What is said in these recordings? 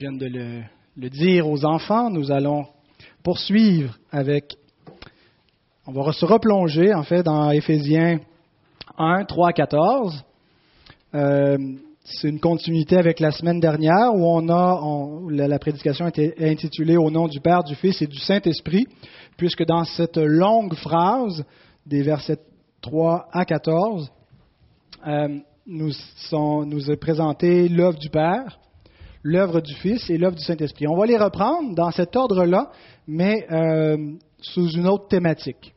Je viens de le, dire aux enfants, nous allons poursuivre avec, on va se replonger en fait dans Éphésiens 1, 3, 14. Euh, c'est une continuité avec la semaine dernière où on a, la, prédication était intitulée Au nom du Père, du Fils et du Saint-Esprit, puisque dans cette longue phrase des versets 3 à 14, euh, nous, nous est présenté l'œuvre du Père, l'œuvre du Fils et l'œuvre du Saint-Esprit. On va les reprendre dans cet ordre-là, mais euh, sous une autre thématique.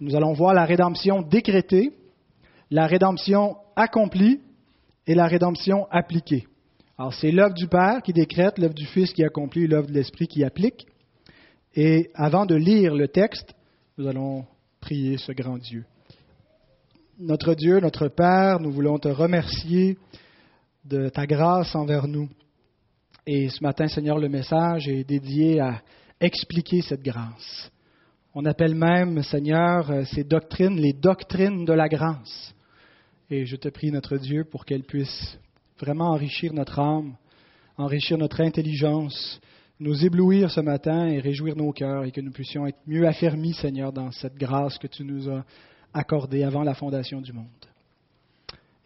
Nous allons voir la rédemption décrétée, la rédemption accomplie et la rédemption appliquée. Alors c'est l'œuvre du Père qui décrète, l'œuvre du Fils qui accomplit, l'œuvre de l'Esprit qui applique. Et avant de lire le texte, nous allons prier ce grand Dieu. Notre Dieu, notre Père, nous voulons te remercier de ta grâce envers nous. Et ce matin, Seigneur, le message est dédié à expliquer cette grâce. On appelle même, Seigneur, ces doctrines les doctrines de la grâce. Et je te prie, notre Dieu, pour qu'elles puissent vraiment enrichir notre âme, enrichir notre intelligence, nous éblouir ce matin et réjouir nos cœurs et que nous puissions être mieux affermis, Seigneur, dans cette grâce que tu nous as accordée avant la fondation du monde.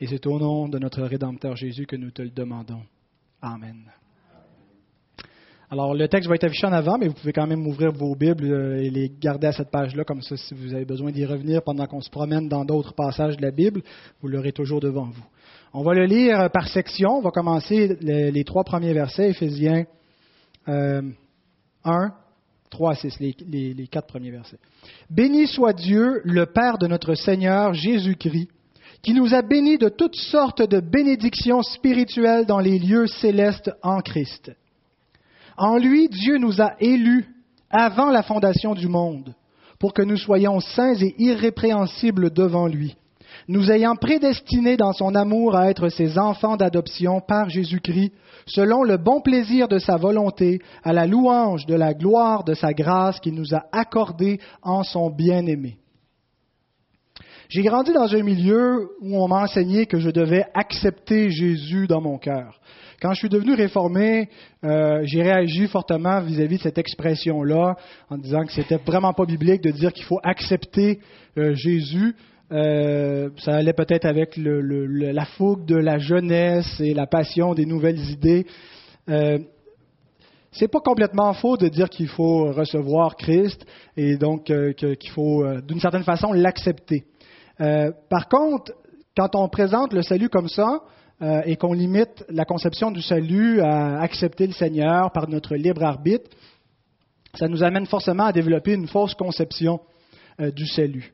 Et c'est au nom de notre Rédempteur Jésus que nous te le demandons. Amen. Alors, le texte va être affiché en avant, mais vous pouvez quand même ouvrir vos Bibles et les garder à cette page-là, comme ça, si vous avez besoin d'y revenir pendant qu'on se promène dans d'autres passages de la Bible, vous l'aurez toujours devant vous. On va le lire par section. On va commencer les, trois premiers versets, Éphésiens euh, 1, 3 à 6, les, les, les quatre premiers versets. Béni soit Dieu, le Père de notre Seigneur Jésus-Christ, qui nous a bénis de toutes sortes de bénédictions spirituelles dans les lieux célestes en Christ en lui, Dieu nous a élus avant la fondation du monde, pour que nous soyons saints et irrépréhensibles devant lui, nous ayant prédestinés dans son amour à être ses enfants d'adoption par Jésus-Christ, selon le bon plaisir de sa volonté, à la louange de la gloire de sa grâce qu'il nous a accordée en son bien-aimé. J'ai grandi dans un milieu où on m'a enseigné que je devais accepter Jésus dans mon cœur. Quand je suis devenu réformé, euh, j'ai réagi fortement vis-à-vis de cette expression-là, en disant que c'était vraiment pas biblique de dire qu'il faut accepter euh, Jésus. Euh, ça allait peut-être avec le, le, la fougue de la jeunesse et la passion des nouvelles idées. Euh, c'est pas complètement faux de dire qu'il faut recevoir Christ et donc euh, qu'il faut, euh, d'une certaine façon, l'accepter. par contre, quand on présente le salut comme ça, euh, et qu'on limite la conception du salut à accepter le Seigneur par notre libre arbitre, ça nous amène forcément à développer une fausse conception euh, du salut.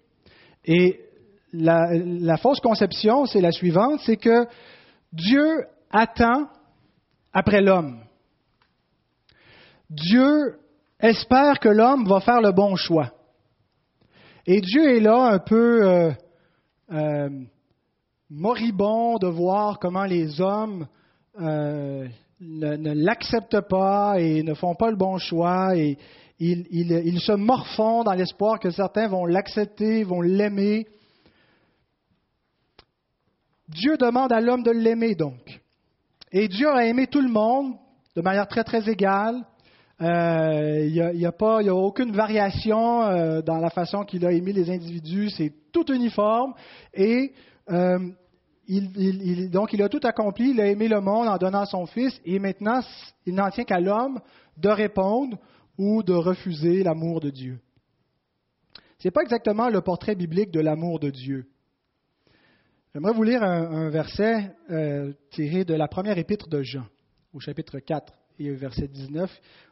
Et la, la fausse conception, c'est la suivante, c'est que Dieu attend après l'homme. Dieu espère que l'homme va faire le bon choix. Et Dieu est là un peu euh, euh, moribond de voir comment les hommes euh, ne, l'acceptent pas et ne font pas le bon choix et ils, se morfondent dans l'espoir que certains vont l'accepter, vont l'aimer. Dieu demande à l'homme de l'aimer donc. Et Dieu a aimé tout le monde de manière très très égale. Euh, il n'y a, a, a aucune variation euh, dans la façon qu'il a aimé les individus. C'est tout uniforme. Et donc, il a tout accompli, il a aimé le monde en donnant son Fils, et maintenant, il n'en tient qu'à l'homme de répondre ou de refuser l'amour de Dieu. Ce n'est pas exactement le portrait biblique de l'amour de Dieu. J'aimerais vous lire un, verset euh, tiré de la première épître de Jean, au chapitre 4 et au verset 19,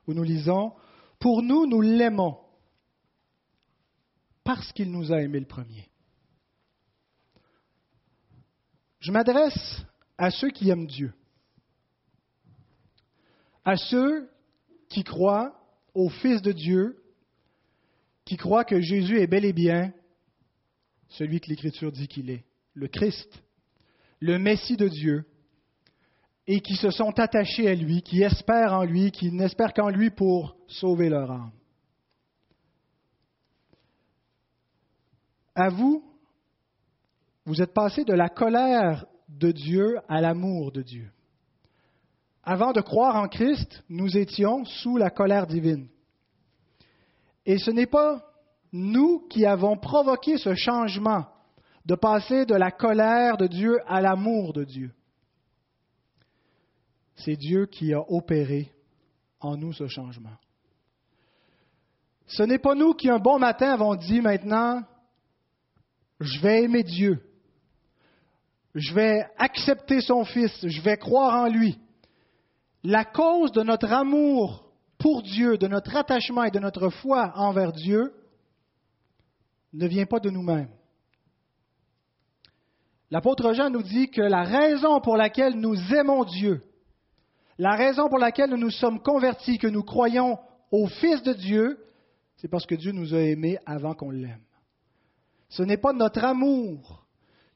où nous lisons Pour nous, nous l'aimons, parce qu'il nous a aimé le premier. Je m'adresse à ceux qui aiment Dieu, à ceux qui croient au Fils de Dieu, qui croient que Jésus est bel et bien celui que l'Écriture dit qu'il est, le Christ, le Messie de Dieu, et qui se sont attachés à lui, qui espèrent en lui, qui n'espèrent qu'en lui pour sauver leur âme. À vous, vous êtes passé de la colère de Dieu à l'amour de Dieu. avant de croire en Christ, nous étions sous la colère divine. Et ce n'est pas nous qui avons provoqué ce changement de passer de la colère de Dieu à l'amour de Dieu. C'est Dieu qui a opéré en nous ce changement. Ce n'est pas nous qui un bon matin avons dit maintenant, je vais aimer Dieu, je vais accepter son Fils, je vais croire en lui. La cause de notre amour pour Dieu, de notre attachement et de notre foi envers Dieu, ne vient pas de nous-mêmes. L'apôtre Jean nous dit que la raison pour laquelle nous aimons Dieu, la raison pour laquelle nous nous sommes convertis, que nous croyons au Fils de Dieu, c'est parce que Dieu nous a aimés avant qu'on l'aime. Ce n'est pas notre amour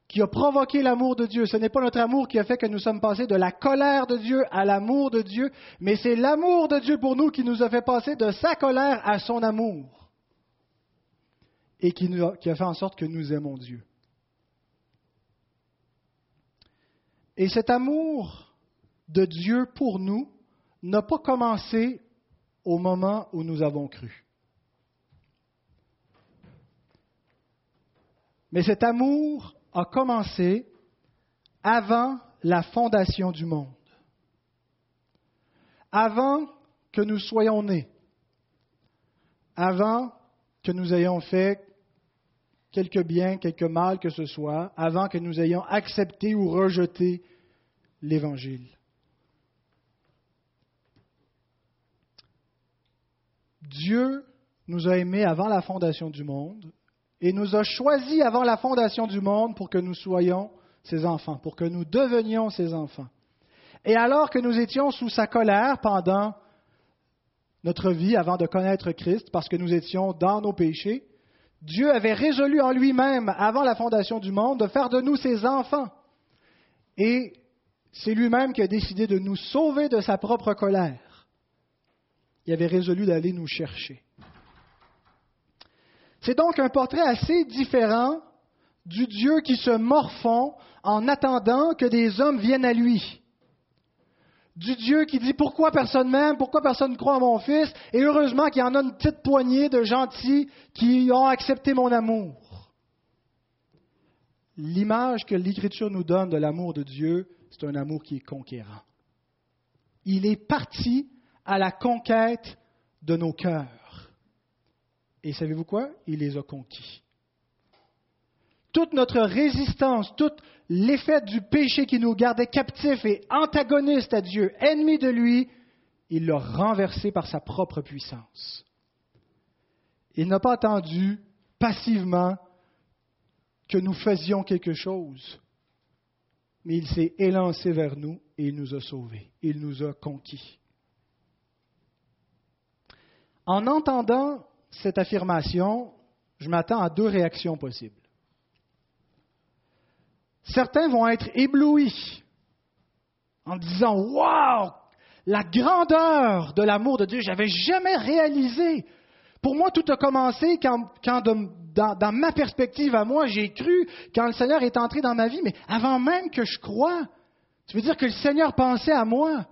qui a provoqué l'amour de Dieu. Ce n'est pas notre amour qui a fait que nous sommes passés de la colère de Dieu à l'amour de Dieu, mais c'est l'amour de Dieu pour nous qui nous a fait passer de sa colère à son amour et qui, a, a fait en sorte que nous aimons Dieu. Et cet amour de Dieu pour nous n'a pas commencé au moment où nous avons cru. Mais cet amour a commencé avant la fondation du monde, avant que nous soyons nés, avant que nous ayons fait quelque bien, quelque mal que ce soit, avant que nous ayons accepté ou rejeté l'Évangile. Dieu nous a aimés avant la fondation du monde et nous a choisis avant la fondation du monde pour que nous soyons ses enfants, pour que nous devenions ses enfants. Et alors que nous étions sous sa colère pendant notre vie avant de connaître Christ, parce que nous étions dans nos péchés, Dieu avait résolu en lui-même, avant la fondation du monde, de faire de nous ses enfants. Et c'est lui-même qui a décidé de nous sauver de sa propre colère. Il avait résolu d'aller nous chercher. C'est donc un portrait assez différent du Dieu qui se morfond en attendant que des hommes viennent à lui. Du Dieu qui dit pourquoi personne m'aime, pourquoi personne ne croit à mon fils, et heureusement qu'il y en a une petite poignée de gentils qui ont accepté mon amour. L'image que l'Écriture nous donne de l'amour de Dieu, c'est un amour qui est conquérant. Il est parti à la conquête de nos cœurs. Et savez-vous quoi? Il les a conquis. Toute notre résistance, tout l'effet du péché qui nous gardait captifs et antagonistes à Dieu, ennemis de lui, il l'a renversé par sa propre puissance. Il n'a pas attendu passivement que nous faisions quelque chose, mais il s'est élancé vers nous et il nous a sauvés, il nous a conquis. En entendant cette affirmation, je m'attends à deux réactions possibles. Certains vont être éblouis en disant Waouh, la grandeur de l'amour de Dieu, j'avais jamais réalisé. Pour moi, tout a commencé quand, dans, dans, ma perspective à moi, j'ai cru quand le Seigneur est entré dans ma vie, mais avant même que je croie. Tu veux dire que le Seigneur pensait à moi,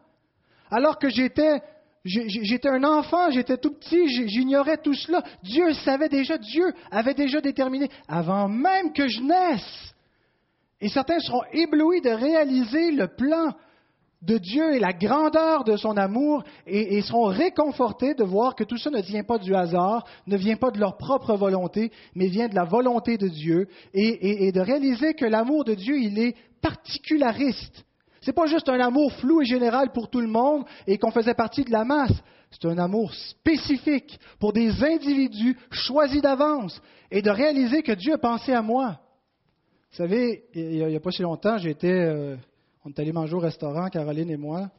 alors que j'étais J'étais un enfant, j'étais tout petit, j'ignorais tout cela. Dieu savait déjà, Dieu avait déjà déterminé avant même que je naisse. Et certains seront éblouis de réaliser le plan de Dieu et la grandeur de son amour et, seront réconfortés de voir que tout ça ne vient pas du hasard, ne vient pas de leur propre volonté, mais vient de la volonté de Dieu et, de réaliser que l'amour de Dieu, il est particulariste. Ce n'est pas juste un amour flou et général pour tout le monde et qu'on faisait partie de la masse. C'est un amour spécifique pour des individus choisis d'avance et de réaliser que Dieu a pensé à moi. Vous savez, il n'y a, pas si longtemps, j'étais, euh, on est allé manger au restaurant, Caroline et moi,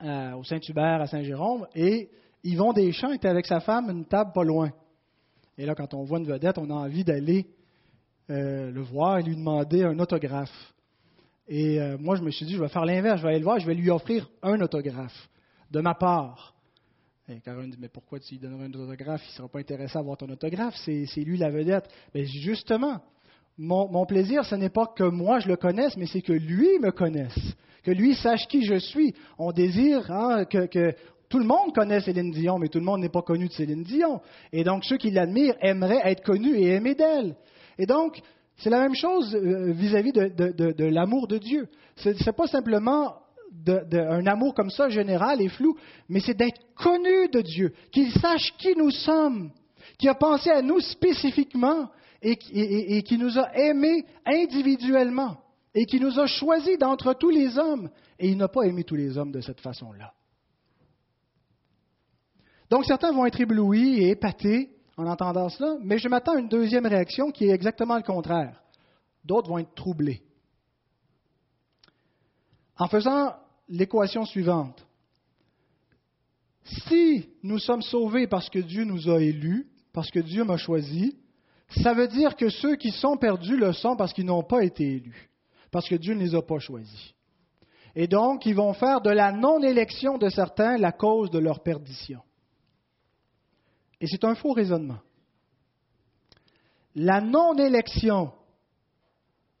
au Saint-Hubert à Saint-Jérôme, et Yvon Deschamps était avec sa femme une table pas loin. Et là, quand on voit une vedette, on a envie d'aller euh, le voir et lui demander un autographe. Et euh, moi, je me suis dit, je vais faire l'inverse, je vais aller le voir, je vais lui offrir un autographe de ma part. Et Caroline dit, mais pourquoi tu lui donnerais un autographe? Il ne sera pas intéressé à voir ton autographe, c'est lui la vedette. Mais justement, Mon, plaisir, ce n'est pas que moi je le connaisse, mais c'est que lui me connaisse, que lui sache qui je suis. On désire hein, que, tout le monde connaît Céline Dion, mais tout le monde n'est pas connu de Céline Dion. Et donc, ceux qui l'admirent aimeraient être connus et aimés d'elle. Et donc, c'est la même chose euh, vis-à-vis de, l'amour de Dieu. Ce n'est pas simplement un amour comme ça, général et flou, mais c'est d'être connu de Dieu, qu'il sache qui nous sommes, qui a pensé à nous spécifiquement et, et qui nous a aimés individuellement et qui nous a choisis d'entre tous les hommes. Et il n'a pas aimé tous les hommes de cette façon-là. Donc certains vont être éblouis et épatés en entendant cela, mais je m'attends à une deuxième réaction qui est exactement le contraire. D'autres vont être troublés. En faisant l'équation suivante, si nous sommes sauvés parce que Dieu nous a élus, parce que Dieu m'a choisi, ça veut dire que ceux qui sont perdus le sont parce qu'ils n'ont pas été élus, parce que Dieu ne les a pas choisis. Et donc, ils vont faire de la non-élection de certains la cause de leur perdition. Et c'est un faux raisonnement. La non-élection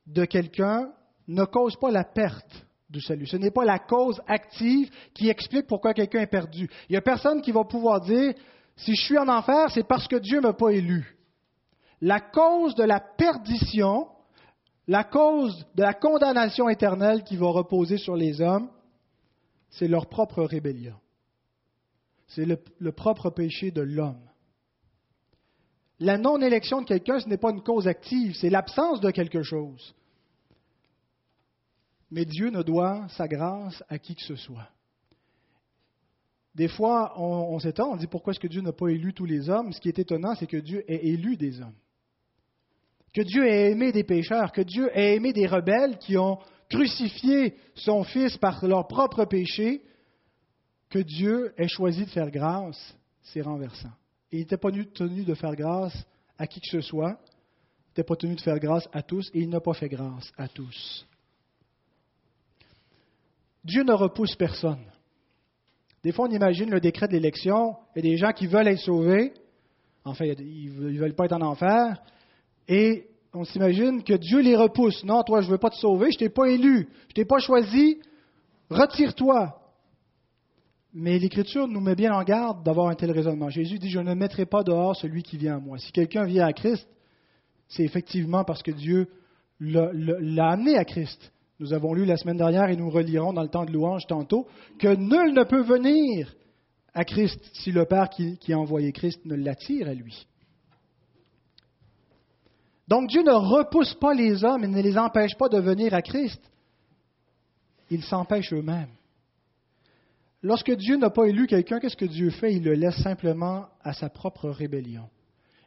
de quelqu'un ne cause pas la perte du salut. Ce n'est pas la cause active qui explique pourquoi quelqu'un est perdu. Il n'y a personne qui va pouvoir dire, si je suis en enfer, c'est parce que Dieu ne m'a pas élu. La cause de la perdition, la cause de la condamnation éternelle qui va reposer sur les hommes, c'est leur propre rébellion. C'est le, le propre péché de l'homme. La non-élection de quelqu'un, ce n'est pas une cause active, c'est l'absence de quelque chose. Mais Dieu ne doit sa grâce à qui que ce soit. Des fois, on, s'étonne, on dit pourquoi est-ce que Dieu n'a pas élu tous les hommes? Ce qui est étonnant, c'est que Dieu ait élu des hommes. Que Dieu ait aimé des pécheurs, que Dieu ait aimé des rebelles qui ont crucifié son Fils par leur propre péché, que Dieu ait choisi de faire grâce, c'est renversant il n'était pas tenu de faire grâce à qui que ce soit. Il n'était pas tenu de faire grâce à tous et il n'a pas fait grâce à tous. Dieu ne repousse personne. Des fois, on imagine le décret de l'élection, a des gens qui veulent être sauvés, enfin, ils ne veulent pas être en enfer, et on s'imagine que Dieu les repousse. Non, toi, je ne veux pas te sauver, je ne t'ai pas élu, je ne t'ai pas choisi, retire-toi. Mais l'Écriture nous met bien en garde d'avoir un tel raisonnement. Jésus dit, je ne mettrai pas dehors celui qui vient à moi. Si quelqu'un vient à Christ, c'est effectivement parce que Dieu l'a amené à Christ. Nous avons lu la semaine dernière et nous relirons dans le temps de louange tantôt que nul ne peut venir à Christ si le Père qui, a envoyé Christ ne l'attire à lui. Donc Dieu ne repousse pas les hommes et ne les empêche pas de venir à Christ. Ils s'empêchent eux-mêmes. Lorsque Dieu n'a pas élu quelqu'un, qu'est-ce que Dieu fait? Il le laisse simplement à sa propre rébellion.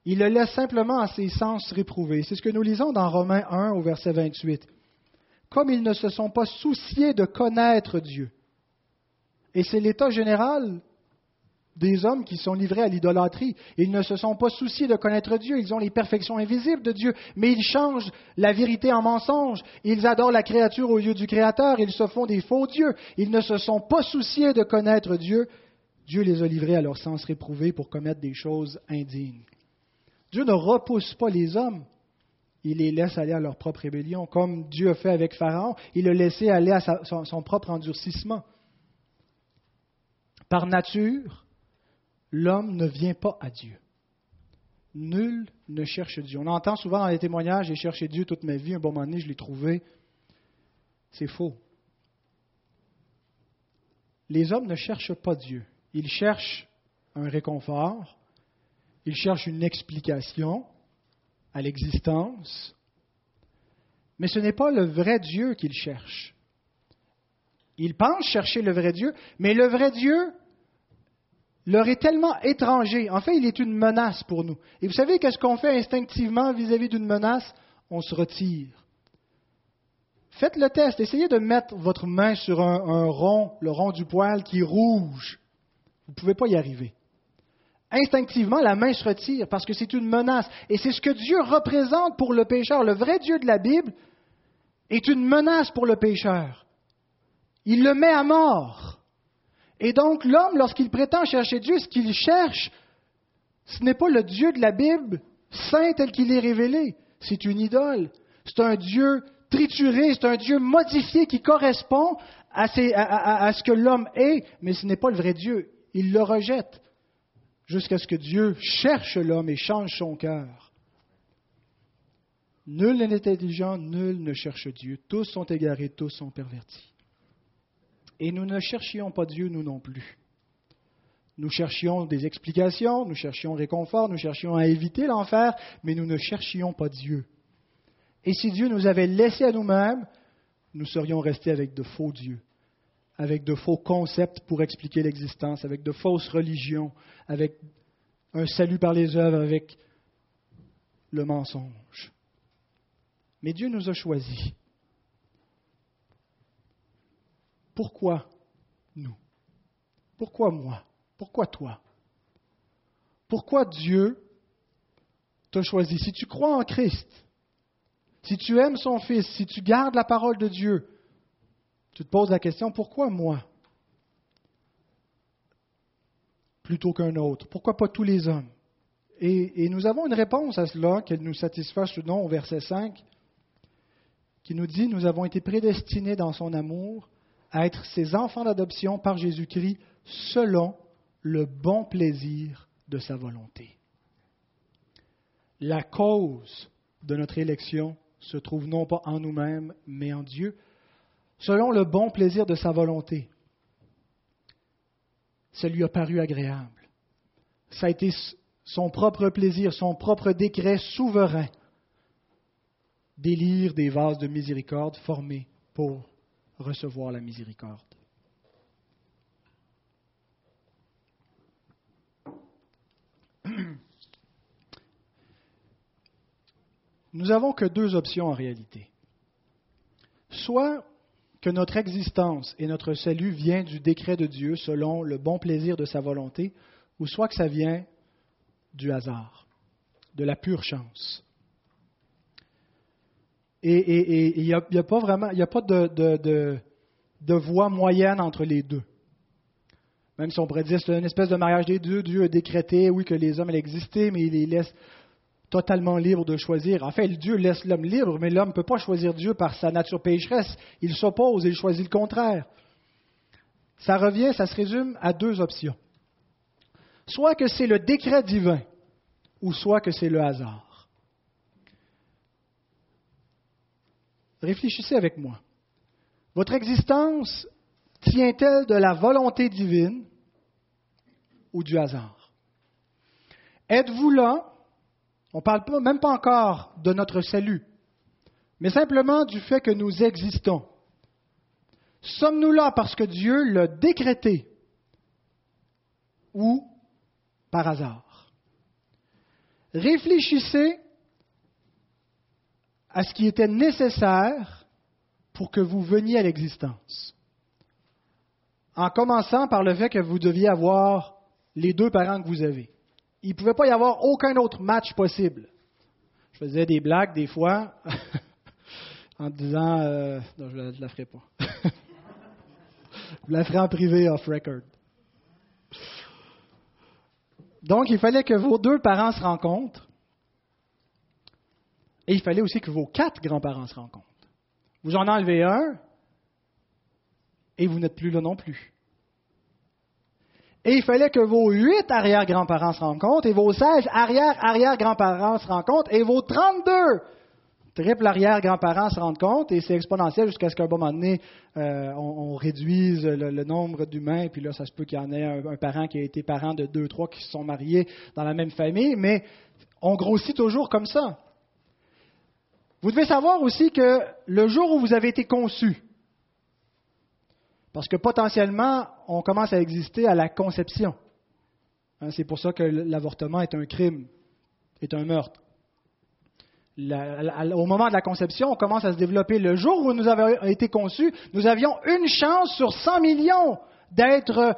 Il le laisse simplement à ses sens réprouvés. C'est ce que nous lisons dans Romains 1 au verset 28. Comme ils ne se sont pas souciés de connaître Dieu. Et c'est l'état général des hommes qui sont livrés à l'idolâtrie. Ils ne se sont pas souciés de connaître Dieu, ils ont les perfections invisibles de Dieu, mais ils changent la vérité en mensonge, ils adorent la créature au lieu du Créateur, ils se font des faux dieux, ils ne se sont pas souciés de connaître Dieu. Dieu les a livrés à leur sens réprouvé pour commettre des choses indignes. Dieu ne repousse pas les hommes, il les laisse aller à leur propre rébellion, comme Dieu a fait avec Pharaon, il a laissé aller à son propre endurcissement. Par nature, l'homme ne vient pas à Dieu. Nul ne cherche Dieu. On entend souvent dans les témoignages, j'ai cherché Dieu toute ma vie, un bon moment donné, je l'ai trouvé. C'est faux. Les hommes ne cherchent pas Dieu. Ils cherchent un réconfort, ils cherchent une explication à l'existence, mais ce n'est pas le vrai Dieu qu'ils cherchent. Ils pensent chercher le vrai Dieu, mais le vrai Dieu leur est tellement étranger. En fait, il est une menace pour nous. Et vous savez qu'est-ce qu'on fait instinctivement vis-à-vis d'une menace On se retire. Faites le test. Essayez de mettre votre main sur un, rond, le rond du poil qui est rouge. Vous ne pouvez pas y arriver. Instinctivement, la main se retire parce que c'est une menace. Et c'est ce que Dieu représente pour le pécheur. Le vrai Dieu de la Bible est une menace pour le pécheur. Il le met à mort. Et donc l'homme, lorsqu'il prétend chercher Dieu, ce qu'il cherche, ce n'est pas le Dieu de la Bible saint tel qu'il est révélé. c'est une idole. C'est un Dieu trituré, c'est un Dieu modifié qui correspond à, ce que l'homme est, mais ce n'est pas le vrai Dieu. Il le rejette jusqu'à ce que Dieu cherche l'homme et change son cœur. Nul n'est intelligent, nul ne cherche Dieu. Tous sont égarés, tous sont pervertis. Et nous ne cherchions pas Dieu, nous non plus. Nous cherchions des explications, nous cherchions réconfort, nous cherchions à éviter l'enfer, mais nous ne cherchions pas Dieu. Et si Dieu nous avait laissés à nous-mêmes, nous serions restés avec de faux dieux, avec de faux concepts pour expliquer l'existence, avec de fausses religions, avec un salut par les œuvres, avec le mensonge. Mais Dieu nous a choisis. Pourquoi nous? Pourquoi moi? Pourquoi toi? Pourquoi Dieu t'a choisi? Si tu crois en Christ, si tu aimes son Fils, si tu gardes la parole de Dieu, tu te poses la question, pourquoi moi plutôt qu'un autre? Pourquoi pas tous les hommes? Et, nous avons une réponse à cela, qu'elle nous satisfasse ou au verset 5, qui nous dit, nous avons été prédestinés dans son amour à être ses enfants d'adoption par Jésus-Christ selon le bon plaisir de sa volonté. La cause de notre élection se trouve non pas en nous-mêmes, mais en Dieu, selon le bon plaisir de sa volonté. Ça lui a paru agréable. Ça a été son propre plaisir, son propre décret souverain d'élire des vases de miséricorde formés pour recevoir la miséricorde. Nous n'avons que deux options en réalité. Soit que notre existence et notre salut vient du décret de Dieu selon le bon plaisir de sa volonté, ou soit que ça vient du hasard, de la pure chance. Et il n'y a, pas vraiment, a pas de, voie moyenne entre les deux. Même si on pourrait dire c'est une espèce de mariage des deux, Dieu a décrété, oui, que les hommes allaient exister, mais il les laisse totalement libre de choisir. En fait, Dieu laisse l'homme libre, mais l'homme ne peut pas choisir Dieu par sa nature pécheresse. Il s'oppose et il choisit le contraire. Ça revient, ça se résume à deux options. Soit que c'est le décret divin, ou soit que c'est le hasard. Réfléchissez avec moi. Votre existence tient-elle de la volonté divine ou du hasard? Êtes-vous là? On ne parle même pas encore de notre salut, mais simplement du fait que nous existons. Sommes-nous là parce que Dieu l'a décrété ou par hasard? Réfléchissez à ce qui était nécessaire pour que vous veniez à l'existence. En commençant par le fait que vous deviez avoir les deux parents que vous avez il ne pouvait pas y avoir aucun autre match possible. Je faisais des blagues des fois en disant euh, non, je ne la, ferai pas. je la ferai en privé off record. Donc, il fallait que vos deux parents se rencontrent. Et il fallait aussi que vos quatre grands-parents se rencontrent. Vous en enlevez un et vous n'êtes plus là non plus. Et il fallait que vos huit arrière-grands-parents se rencontrent, et vos seize arrière-arrière-grands-parents se rencontrent, et vos trente-deux triple arrière-grands-parents se rendent compte, et c'est exponentiel jusqu'à ce qu'à un moment donné, euh, on, réduise le, nombre d'humains, puis là, ça se peut qu'il y en ait un, parent qui a été parent de deux, trois qui se sont mariés dans la même famille, mais on grossit toujours comme ça. Vous devez savoir aussi que le jour où vous avez été conçu, parce que potentiellement, on commence à exister à la conception. Hein, c'est pour ça que l'avortement est un crime, est un meurtre. au moment de la conception, on commence à se développer. Le jour où nous avons été conçus, nous avions une chance sur 100 millions d'être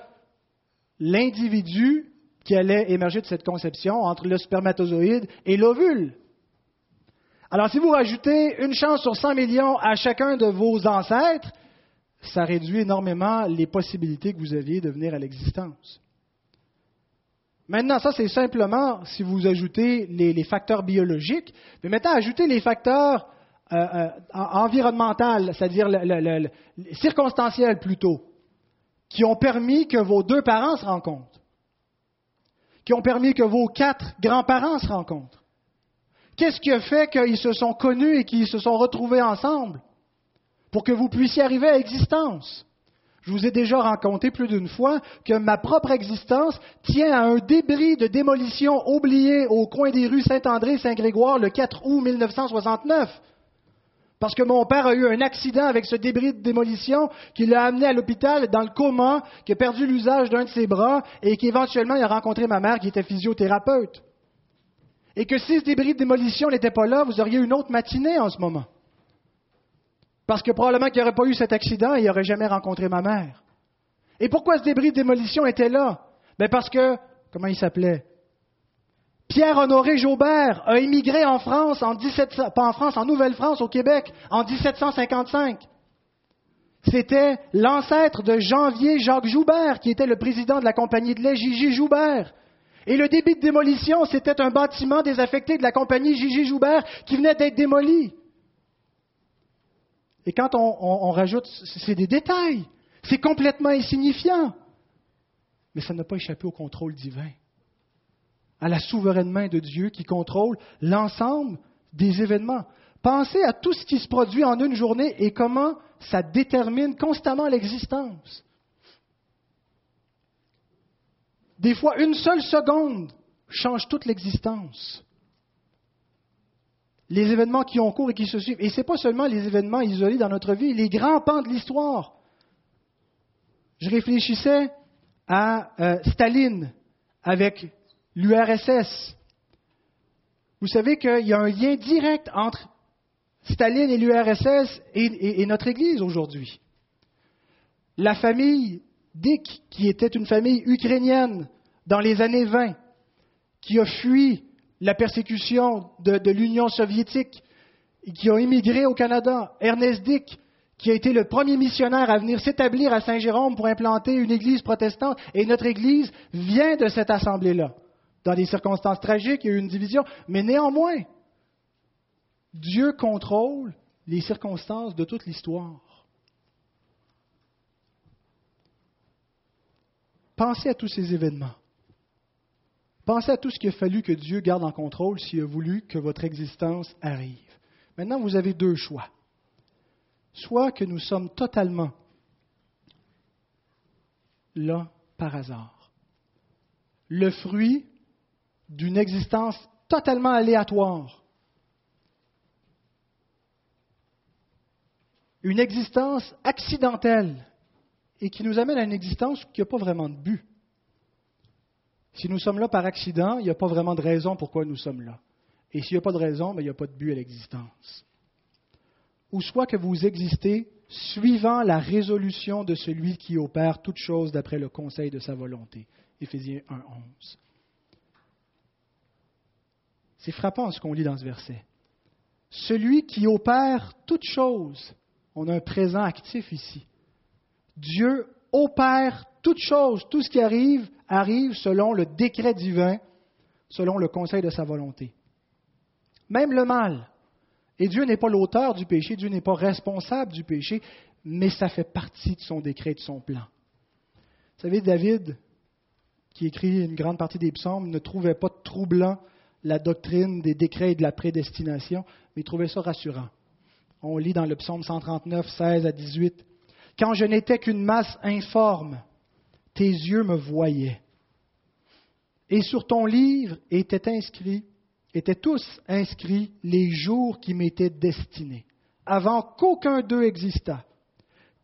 l'individu qui allait émerger de cette conception entre le spermatozoïde et l'ovule. Alors si vous rajoutez une chance sur 100 millions à chacun de vos ancêtres, ça réduit énormément les possibilités que vous aviez de venir à l'existence. Maintenant, ça, c'est simplement si vous ajoutez les, facteurs biologiques. Mais maintenant, ajoutez les facteurs euh, euh, environnementaux, c'est-à-dire circonstanciels plutôt, qui ont permis que vos deux parents se rencontrent, qui ont permis que vos quatre grands-parents se rencontrent. Qu'est-ce qui a fait qu'ils se sont connus et qu'ils se sont retrouvés ensemble? Pour que vous puissiez arriver à existence? Je vous ai déjà raconté plus d'une fois que ma propre existence tient à un débris de démolition oublié au coin des rues Saint-André et Saint-Grégoire le 4 août 1969. Parce que mon père a eu un accident avec ce débris de démolition qui l'a amené à l'hôpital dans le coma, qui a perdu l'usage d'un de ses bras et qu'éventuellement il a rencontré ma mère qui était physiothérapeute. Et que si ce débris de démolition n'était pas là, vous auriez une autre matinée en ce moment. Parce que probablement qu'il n'y aurait pas eu cet accident et il n'aurait jamais rencontré ma mère. Et pourquoi ce débris de démolition était là? Ben parce que, comment il s'appelait? Pierre-Honoré Jaubert a émigré en France, en 17, pas en France, en Nouvelle-France, au Québec, en 1755. C'était l'ancêtre de Janvier Jacques Joubert, qui était le président de la compagnie de lait Gigi Joubert. Et le débit de démolition, c'était un bâtiment désaffecté de la compagnie Gigi Joubert qui venait d'être démoli. Et quand on, rajoute, c'est des détails, c'est complètement insignifiant. Mais ça n'a pas échappé au contrôle divin, à la souveraine main de Dieu qui contrôle l'ensemble des événements. Pensez à tout ce qui se produit en une journée et comment ça détermine constamment l'existence. Des fois, une seule seconde change toute l'existence les événements qui ont cours et qui se suivent. Et ce n'est pas seulement les événements isolés dans notre vie, les grands pans de l'histoire. Je réfléchissais à euh, Staline avec l'URSS. Vous savez qu'il y a un lien direct entre Staline et l'URSS et, et, notre Église aujourd'hui. La famille Dick, qui était une famille ukrainienne dans les années 20, qui a fui la persécution de, l'Union soviétique, qui ont immigré au Canada. Ernest Dick, qui a été le premier missionnaire à venir s'établir à Saint-Jérôme pour implanter une église protestante. Et notre église vient de cette assemblée-là. Dans des circonstances tragiques, il y a eu une division, mais néanmoins, Dieu contrôle les circonstances de toute l'histoire. Pensez à tous ces événements. Pensez à tout ce qu'il a fallu que Dieu garde en contrôle s'il a voulu que votre existence arrive. Maintenant, vous avez deux choix. Soit que nous sommes totalement là par hasard. Le fruit d'une existence totalement aléatoire. Une existence accidentelle et qui nous amène à une existence qui n'a pas vraiment de but. Si nous sommes là par accident, il n'y a pas vraiment de raison pourquoi nous sommes là. Et s'il n'y a pas de raison, ben, il n'y a pas de but à l'existence. Ou soit que vous existez suivant la résolution de celui qui opère toutes choses d'après le conseil de sa volonté. Éphésiens 1, 11. C'est frappant ce qu'on lit dans ce verset. Celui qui opère toutes choses, on a un présent actif ici. Dieu opère toutes choses, tout ce qui arrive, arrive selon le décret divin, selon le conseil de sa volonté. Même le mal. Et Dieu n'est pas l'auteur du péché, Dieu n'est pas responsable du péché, mais ça fait partie de son décret, de son plan. Vous savez, David, qui écrit une grande partie des psaumes, ne trouvait pas troublant la doctrine des décrets et de la prédestination, mais il trouvait ça rassurant. On lit dans le psaume 139, 16 à 18. Quand je n'étais qu'une masse informe, tes yeux me voyaient. Et sur ton livre étaient inscrits, étaient tous inscrits les jours qui m'étaient destinés, avant qu'aucun d'eux existât.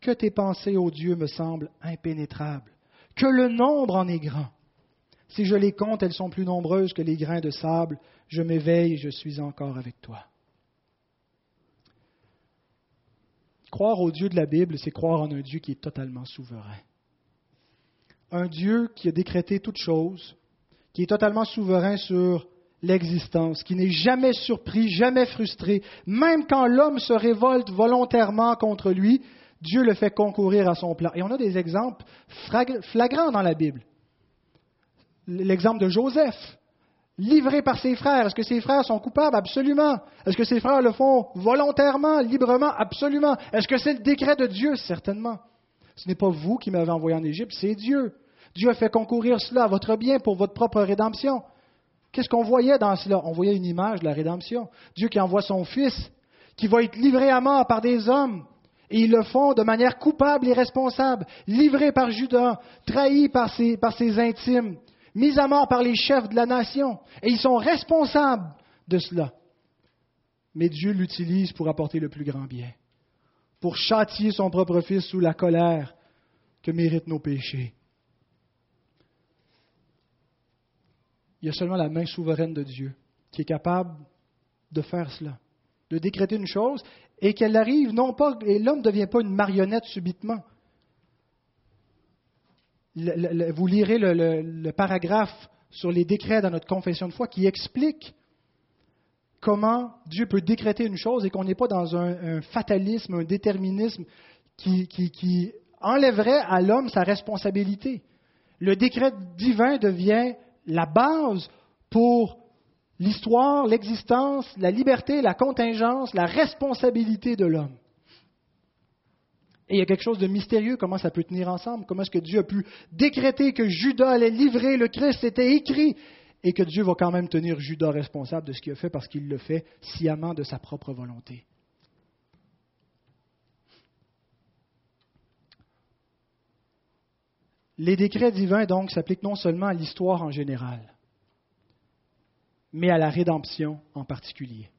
Que tes pensées, ô Dieu, me semblent impénétrables, que le nombre en est grand. Si je les compte, elles sont plus nombreuses que les grains de sable. Je m'éveille, je suis encore avec toi. Croire au Dieu de la Bible, c'est croire en un Dieu qui est totalement souverain un Dieu qui a décrété toutes choses, qui est totalement souverain sur l'existence, qui n'est jamais surpris, jamais frustré. Même quand l'homme se révolte volontairement contre lui, Dieu le fait concourir à son plan. Et on a des exemples flagrants dans la Bible. l'exemple de Joseph, livré par ses frères. Est-ce que ses frères sont coupables? Absolument. Est-ce que ses frères le font volontairement, librement? Absolument. Est-ce que c'est le décret de Dieu? Certainement. Ce n'est pas vous qui m'avez envoyé en Égypte, c'est Dieu. Dieu a fait concourir cela à votre bien pour votre propre rédemption. Qu'est-ce qu'on voyait dans cela? On voyait une image de la rédemption. Dieu qui envoie son Fils, qui va être livré à mort par des hommes, et ils le font de manière coupable et responsable, livré par Judas, trahi par ses, par ses intimes, mis à mort par les chefs de la nation. Et ils sont responsables de cela. Mais Dieu l'utilise pour apporter le plus grand bien, pour châtier son propre Fils sous la colère que méritent nos péchés. Il y a seulement la main souveraine de Dieu qui est capable de faire cela, de décréter une chose et qu'elle arrive non pas, et l'homme ne devient pas une marionnette subitement. Vous lirez le, paragraphe sur les décrets dans notre confession de foi qui explique comment Dieu peut décréter une chose et qu'on n'est pas dans un, fatalisme, un déterminisme qui, enlèverait à l'homme sa responsabilité. Le décret divin devient la base pour l'histoire, l'existence, la liberté, la contingence, la responsabilité de l'homme. Et il y a quelque chose de mystérieux, comment ça peut tenir ensemble, comment est-ce que Dieu a pu décréter que Judas allait livrer le Christ, c'était écrit, et que Dieu va quand même tenir Judas responsable de ce qu'il a fait parce qu'il le fait sciemment de sa propre volonté. Les décrets divins, donc, s'appliquent non seulement à l'histoire en général, mais à la rédemption en particulier.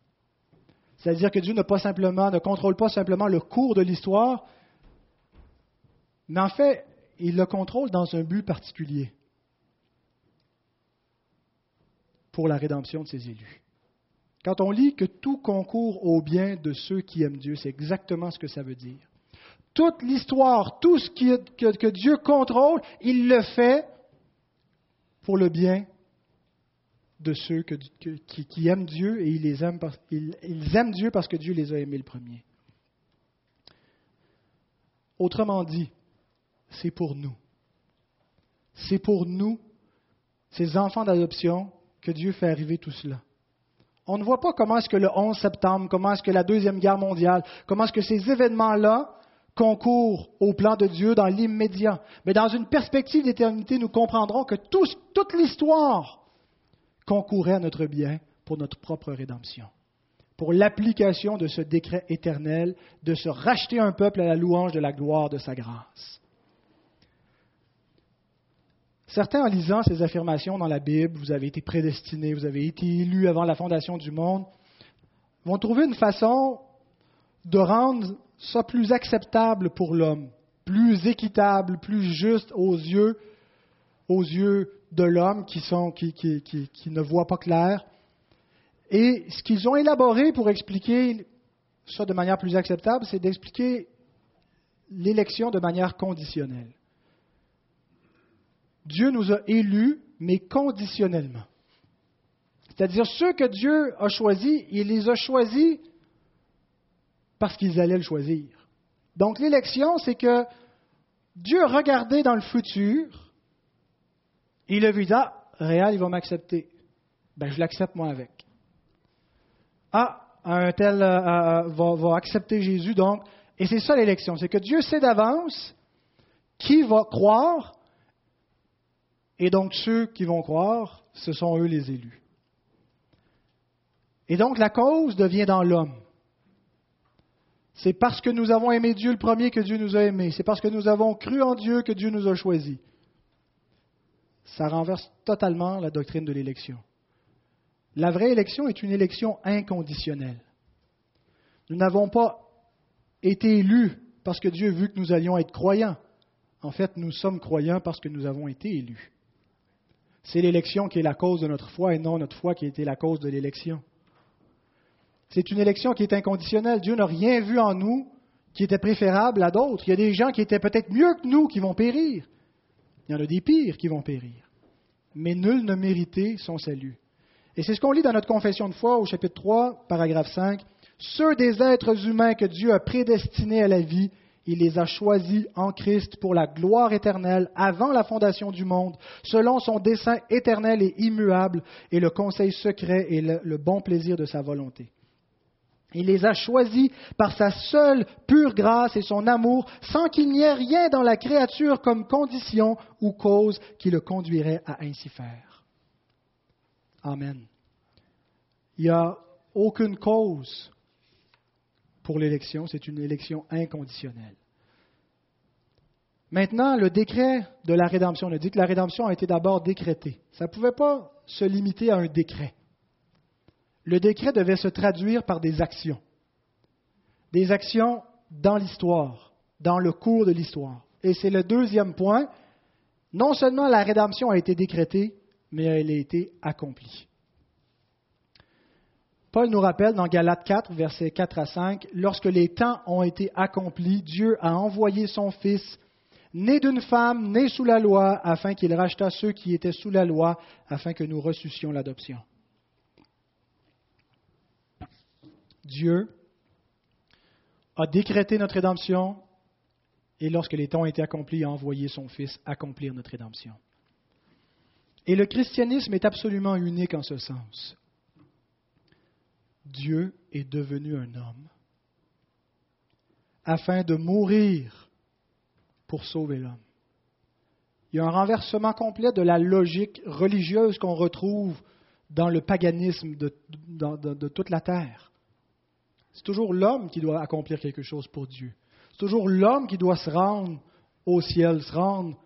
C'est-à-dire que Dieu ne, pas simplement, ne contrôle pas simplement le cours de l'histoire, mais en fait, il le contrôle dans un but particulier pour la rédemption de ses élus. Quand on lit que tout concourt au bien de ceux qui aiment Dieu, c'est exactement ce que ça veut dire toute l'histoire, tout ce que, Dieu contrôle, il le fait pour le bien de ceux qui, aiment Dieu et ils, les aiment, ils aiment Dieu parce que Dieu les a aimés le premier. Autrement dit, c'est pour nous. C'est pour nous, ces enfants d'adoption, que Dieu fait arriver tout cela. On ne voit pas comment est-ce que le 11 septembre, comment est-ce que la Deuxième Guerre mondiale, comment est-ce que ces événements-là concourt au plan de Dieu dans l'immédiat. Mais dans une perspective d'éternité, nous comprendrons que toute l'histoire concourait à notre bien pour notre propre rédemption, pour l'application de ce décret éternel de se racheter un peuple à la louange de la gloire de sa grâce. Certains, en lisant ces affirmations dans la Bible, vous avez été prédestinés, vous avez été élus avant la fondation du monde, vont trouver une façon de rendre ça plus acceptable pour l'homme, plus équitable, plus juste aux yeux, aux yeux de l'homme qui, qui, qui, ne voit pas clair. Et ce qu'ils ont élaboré pour expliquer ça de manière plus acceptable, c'est d'expliquer l'élection de manière conditionnelle. Dieu nous a élus, mais conditionnellement. C'est-à-dire ceux que Dieu a choisis, il les a choisis parce qu'ils allaient le choisir. Donc l'élection, c'est que Dieu a regardé dans le futur, il a vu, ah, Réal, il va m'accepter. Ben, je l'accepte moi avec. Ah, un tel euh, euh, va, va, accepter Jésus, donc. Et c'est ça l'élection, c'est que Dieu sait d'avance qui va croire, et donc ceux qui vont croire, ce sont eux les élus. Et donc la cause devient dans l'homme. C'est parce que nous avons aimé Dieu le premier que Dieu nous a aimés. C'est parce que nous avons cru en Dieu que Dieu nous a choisis. Ça renverse totalement la doctrine de l'élection. La vraie élection est une élection inconditionnelle. Nous n'avons pas été élus parce que Dieu a vu que nous allions être croyants. En fait, nous sommes croyants parce que nous avons été élus. C'est l'élection qui est la cause de notre foi et non notre foi qui a été la cause de l'élection. C'est une élection qui est inconditionnelle. Dieu n'a rien vu en nous qui était préférable à d'autres. Il y a des gens qui étaient peut-être mieux que nous qui vont périr. Il y en a des pires qui vont périr. Mais nul ne méritait son salut. Et c'est ce qu'on lit dans notre confession de foi au chapitre 3, paragraphe 5. Ceux des êtres humains que Dieu a prédestinés à la vie, Il les a choisis en Christ pour la gloire éternelle avant la fondation du monde, selon son dessein éternel et immuable et le conseil secret et le, bon plaisir de sa volonté. Il les a choisis par sa seule pure grâce et son amour, sans qu'il n'y ait rien dans la créature comme condition ou cause qui le conduirait à ainsi faire. Amen. Il n'y a aucune cause pour l'élection, c'est une élection inconditionnelle. Maintenant, le décret de la rédemption, on a dit que la rédemption a été d'abord décrétée. Ça ne pouvait pas se limiter à un décret. Le décret devait se traduire par des actions. Des actions dans l'histoire, dans le cours de l'histoire. Et c'est le deuxième point. Non seulement la rédemption a été décrétée, mais elle a été accomplie. Paul nous rappelle dans Galates 4, versets 4 à 5, Lorsque les temps ont été accomplis, Dieu a envoyé son Fils, né d'une femme, né sous la loi, afin qu'il rachetât ceux qui étaient sous la loi, afin que nous reçussions l'adoption. Dieu a décrété notre rédemption et lorsque les temps ont été accomplis, a envoyé son Fils accomplir notre rédemption. Et le christianisme est absolument unique en ce sens. Dieu est devenu un homme afin de mourir pour sauver l'homme. Il y a un renversement complet de la logique religieuse qu'on retrouve dans le paganisme de, toute la terre. C'est toujours l'homme qui doit accomplir quelque chose pour Dieu. C'est toujours l'homme qui doit se rendre au ciel, se rendre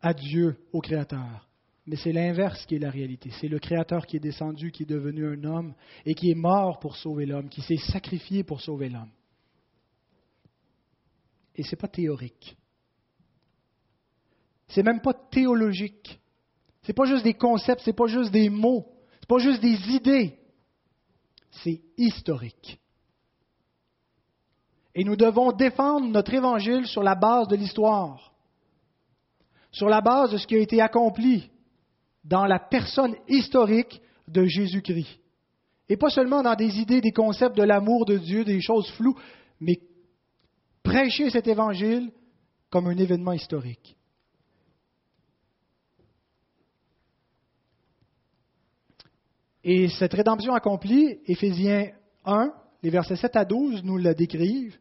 à Dieu, au Créateur. Mais c'est l'inverse qui est la réalité. C'est le Créateur qui est descendu, qui est devenu un homme et qui est mort pour sauver l'homme, qui s'est sacrifié pour sauver l'homme. Et ce n'est pas théorique. C'est même pas théologique. Ce n'est pas juste des concepts, ce n'est pas juste des mots, ce n'est pas juste des idées. C'est historique. Et nous devons défendre notre évangile sur la base de l'histoire, sur la base de ce qui a été accompli dans la personne historique de Jésus-Christ. Et pas seulement dans des idées, des concepts de l'amour de Dieu, des choses floues, mais prêcher cet évangile comme un événement historique. Et cette rédemption accomplie, Éphésiens 1, les versets 7 à 12 nous la décrivent,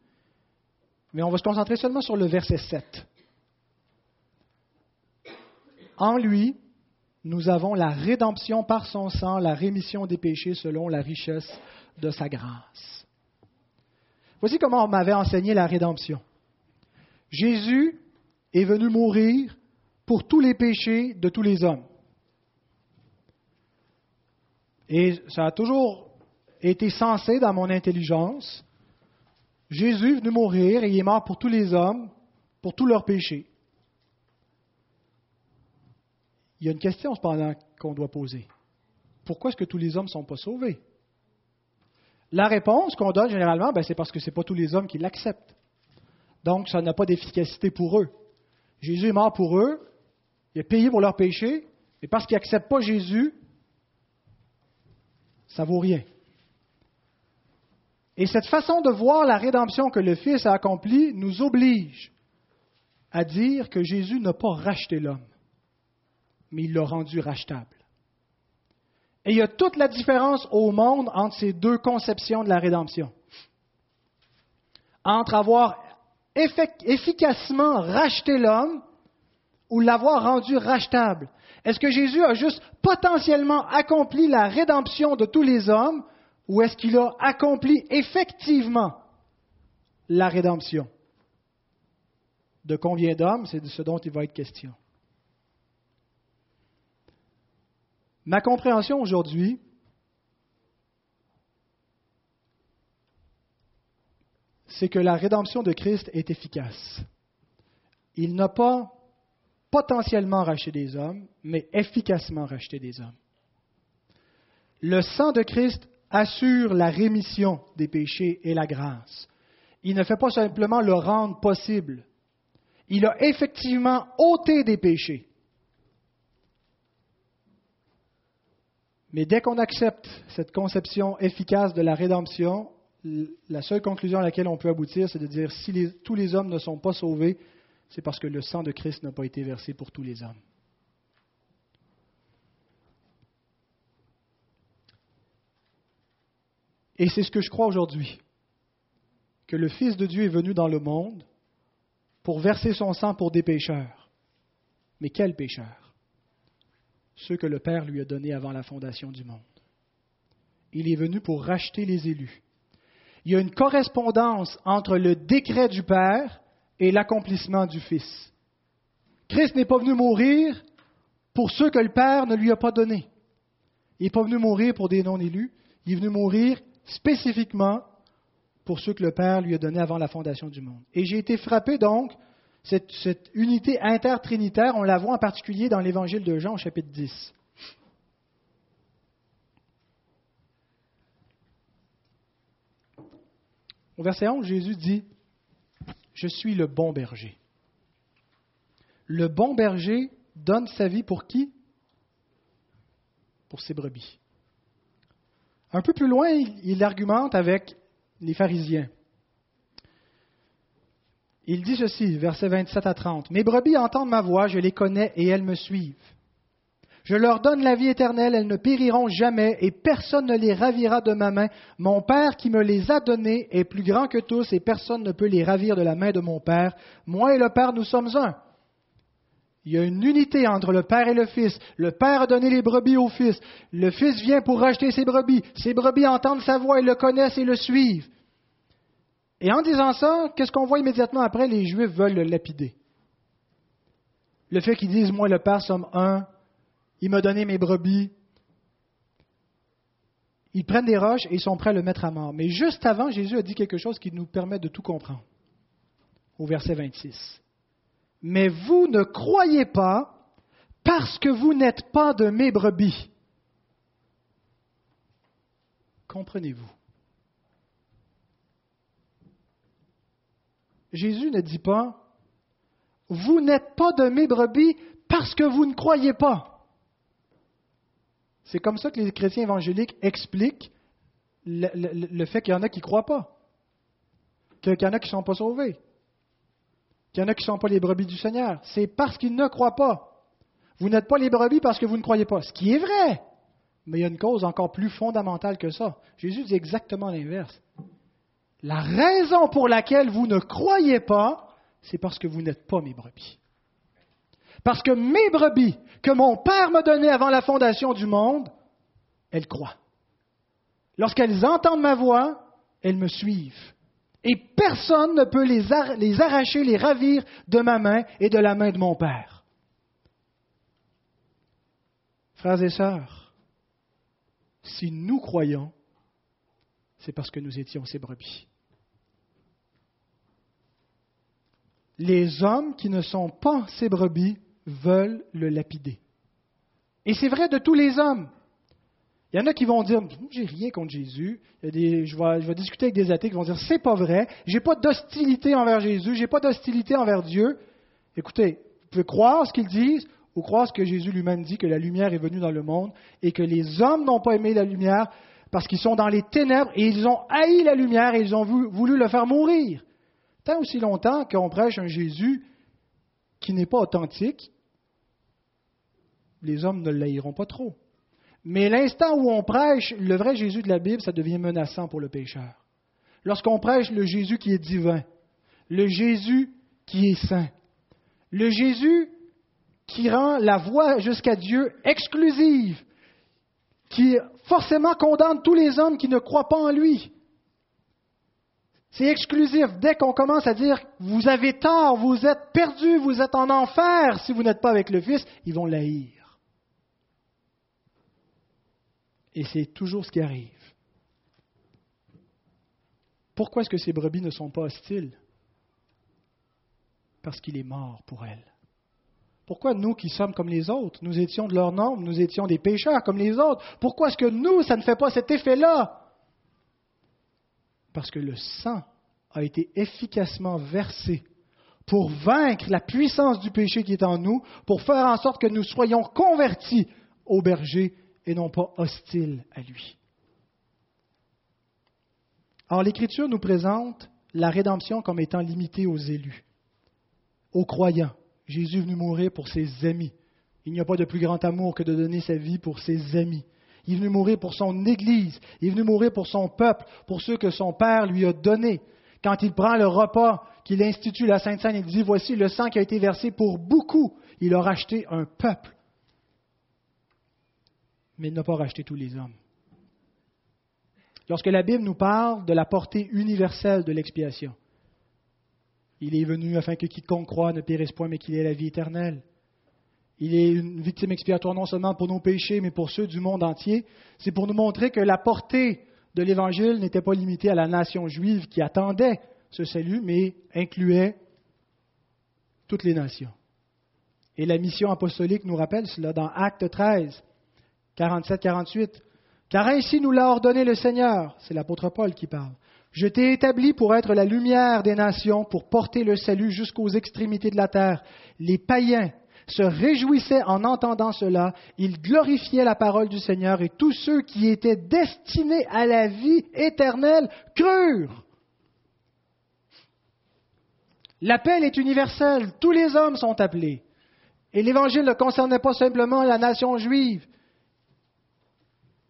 mais on va se concentrer seulement sur le verset 7. En lui, nous avons la rédemption par son sang, la rémission des péchés selon la richesse de sa grâce. Voici comment on m'avait enseigné la rédemption. Jésus est venu mourir pour tous les péchés de tous les hommes. Et ça a toujours été censé dans mon intelligence. Jésus est venu mourir et il est mort pour tous les hommes, pour tous leurs péchés. Il y a une question cependant qu'on doit poser. Pourquoi est-ce que tous les hommes ne sont pas sauvés? La réponse qu'on donne généralement, ben, c'est parce que ce n'est pas tous les hommes qui l'acceptent. Donc, ça n'a pas d'efficacité pour eux. Jésus est mort pour eux, il a payé pour leurs péchés, et parce qu'ils n'acceptent pas Jésus, ça vaut rien. Et cette façon de voir la rédemption que le Fils a accomplie nous oblige à dire que Jésus n'a pas racheté l'homme mais il l'a rendu rachetable. Et il y a toute la différence au monde entre ces deux conceptions de la rédemption. Entre avoir efficacement racheté l'homme ou l'avoir rendu rachetable. Est-ce que Jésus a juste potentiellement accompli la rédemption de tous les hommes ou est-ce qu'il a accompli effectivement la rédemption? De combien d'hommes? C'est de ce dont il va être question. Ma compréhension aujourd'hui, c'est que la rédemption de Christ est efficace. Il n'a pas potentiellement racheté des hommes, mais efficacement racheté des hommes. Le sang de Christ assure la rémission des péchés et la grâce. Il ne fait pas simplement le rendre possible. Il a effectivement ôté des péchés. Mais dès qu'on accepte cette conception efficace de la rédemption, la seule conclusion à laquelle on peut aboutir, c'est de dire si tous les hommes ne sont pas sauvés, c'est parce que le sang de Christ n'a pas été versé pour tous les hommes. Et c'est ce que je crois aujourd'hui, que le Fils de Dieu est venu dans le monde pour verser son sang pour des pécheurs. Mais quels pécheurs Ceux que le Père lui a donnés avant la fondation du monde. Il est venu pour racheter les élus. Il y a une correspondance entre le décret du Père et l'accomplissement du Fils. Christ n'est pas venu mourir pour ceux que le Père ne lui a pas donnés. Il n'est pas venu mourir pour des non-élus. Il est venu mourir spécifiquement pour ceux que le Père lui a donnés avant la fondation du monde. Et j'ai été frappé donc, cette, unité intertrinitaire, on la voit en particulier dans l'Évangile de Jean au chapitre 10. Au verset 11, Jésus dit, Je suis le bon berger. Le bon berger donne sa vie pour qui? Pour ses brebis. Un peu plus loin, il argumente avec les pharisiens. Il dit ceci, versets 27 à 30. Mes brebis entendent ma voix, je les connais et elles me suivent. Je leur donne la vie éternelle, elles ne périront jamais et personne ne les ravira de ma main. Mon Père qui me les a donnés est plus grand que tous et personne ne peut les ravir de la main de mon Père. Moi et le Père, nous sommes un. Il y a une unité entre le Père et le Fils. Le Père a donné les brebis au Fils. Le Fils vient pour racheter ses brebis. Ses brebis entendent sa voix, ils le connaissent et le suivent. Et en disant ça, qu'est-ce qu'on voit immédiatement après? Les Juifs veulent le lapider. Le fait qu'ils disent, moi le Père sommes un, il m'a donné mes brebis. Ils prennent des roches et ils sont prêts à le mettre à mort. Mais juste avant, Jésus a dit quelque chose qui nous permet de tout comprendre. Au verset 26 mais vous ne croyez pas parce que vous n'êtes pas de mes brebis. Comprenez-vous? Jésus ne dit pas, vous n'êtes pas de mes brebis parce que vous ne croyez pas. C'est comme ça que les chrétiens évangéliques expliquent le, fait qu'il y en a qui ne croient pas, qu'il y en a qui ne sont pas sauvés. Il y en a qui ne sont pas les brebis du Seigneur. C'est parce qu'ils ne croient pas. Vous n'êtes pas les brebis parce que vous ne croyez pas. Ce qui est vrai. Mais il y a une cause encore plus fondamentale que ça. Jésus dit exactement l'inverse. La raison pour laquelle vous ne croyez pas, c'est parce que vous n'êtes pas mes brebis. Parce que mes brebis, que mon Père m'a données avant la fondation du monde, elles croient. Lorsqu'elles entendent ma voix, elles me suivent et personne ne peut les, arracher, les ravir de ma main et de la main de mon Père. Frères et sœurs, si nous croyons, c'est parce que nous étions ses brebis. Les hommes qui ne sont pas ses brebis veulent le lapider. Et c'est vrai de tous les hommes. Il y en a qui vont dire J'ai rien contre Jésus. je, vais, discuter avec des athées qui vont dire C'est pas vrai. J'ai pas d'hostilité envers Jésus. J'ai pas d'hostilité envers Dieu. Écoutez, vous pouvez croire ce qu'ils disent ou croire ce que Jésus lui-même dit que la lumière est venue dans le monde et que les hommes n'ont pas aimé la lumière parce qu'ils sont dans les ténèbres et ils ont haï la lumière et ils ont voulu le faire mourir. Tant aussi longtemps qu'on prêche un Jésus qui n'est pas authentique, les hommes ne l'haïront pas trop. Mais l'instant où on prêche le vrai Jésus de la Bible, ça devient menaçant pour le pécheur. Lorsqu'on prêche le Jésus qui est divin, le Jésus qui est saint, le Jésus qui rend la voie jusqu'à Dieu exclusive, qui forcément condamne tous les hommes qui ne croient pas en lui. C'est exclusif. Dès qu'on commence à dire vous avez tort, vous êtes perdu, vous êtes en enfer si vous n'êtes pas avec le Fils, ils vont l'haïr. Et c'est toujours ce qui arrive. Pourquoi est-ce que ces brebis ne sont pas hostiles? Parce qu'il est mort pour elles. Pourquoi nous qui sommes comme les autres, nous étions de leur nombre, nous étions des pécheurs comme les autres, pourquoi est-ce que nous, ça ne fait pas cet effet-là? Parce que le sang a été efficacement versé pour vaincre la puissance du péché qui est en nous, pour faire en sorte que nous soyons convertis au berger et non pas hostile à lui. Or, l'Écriture nous présente la rédemption comme étant limitée aux élus, aux croyants. Jésus est venu mourir pour ses amis. Il n'y a pas de plus grand amour que de donner sa vie pour ses amis. Il est venu mourir pour son Église. Il est venu mourir pour son peuple, pour ceux que son Père lui a donnés. Quand il prend le repas, qu'il institue la Sainte Seine, il dit, voici le sang qui a été versé pour beaucoup. Il a racheté un peuple. Mais il n'a pas racheté tous les hommes. Lorsque la Bible nous parle de la portée universelle de l'expiation, il est venu afin que quiconque croit ne périsse point, mais qu'il ait la vie éternelle. Il est une victime expiatoire non seulement pour nos péchés, mais pour ceux du monde entier. C'est pour nous montrer que la portée de l'Évangile n'était pas limitée à la nation juive qui attendait ce salut, mais incluait toutes les nations. Et la mission apostolique nous rappelle cela dans Acte 13, 47-48. Car ainsi nous l'a ordonné le Seigneur, c'est l'apôtre Paul qui parle. Je t'ai établi pour être la lumière des nations, pour porter le salut jusqu'aux extrémités de la terre. Les païens se réjouissaient en entendant cela, ils glorifiaient la parole du Seigneur et tous ceux qui étaient destinés à la vie éternelle crurent. L'appel est universel, tous les hommes sont appelés. Et l'évangile ne concernait pas simplement la nation juive.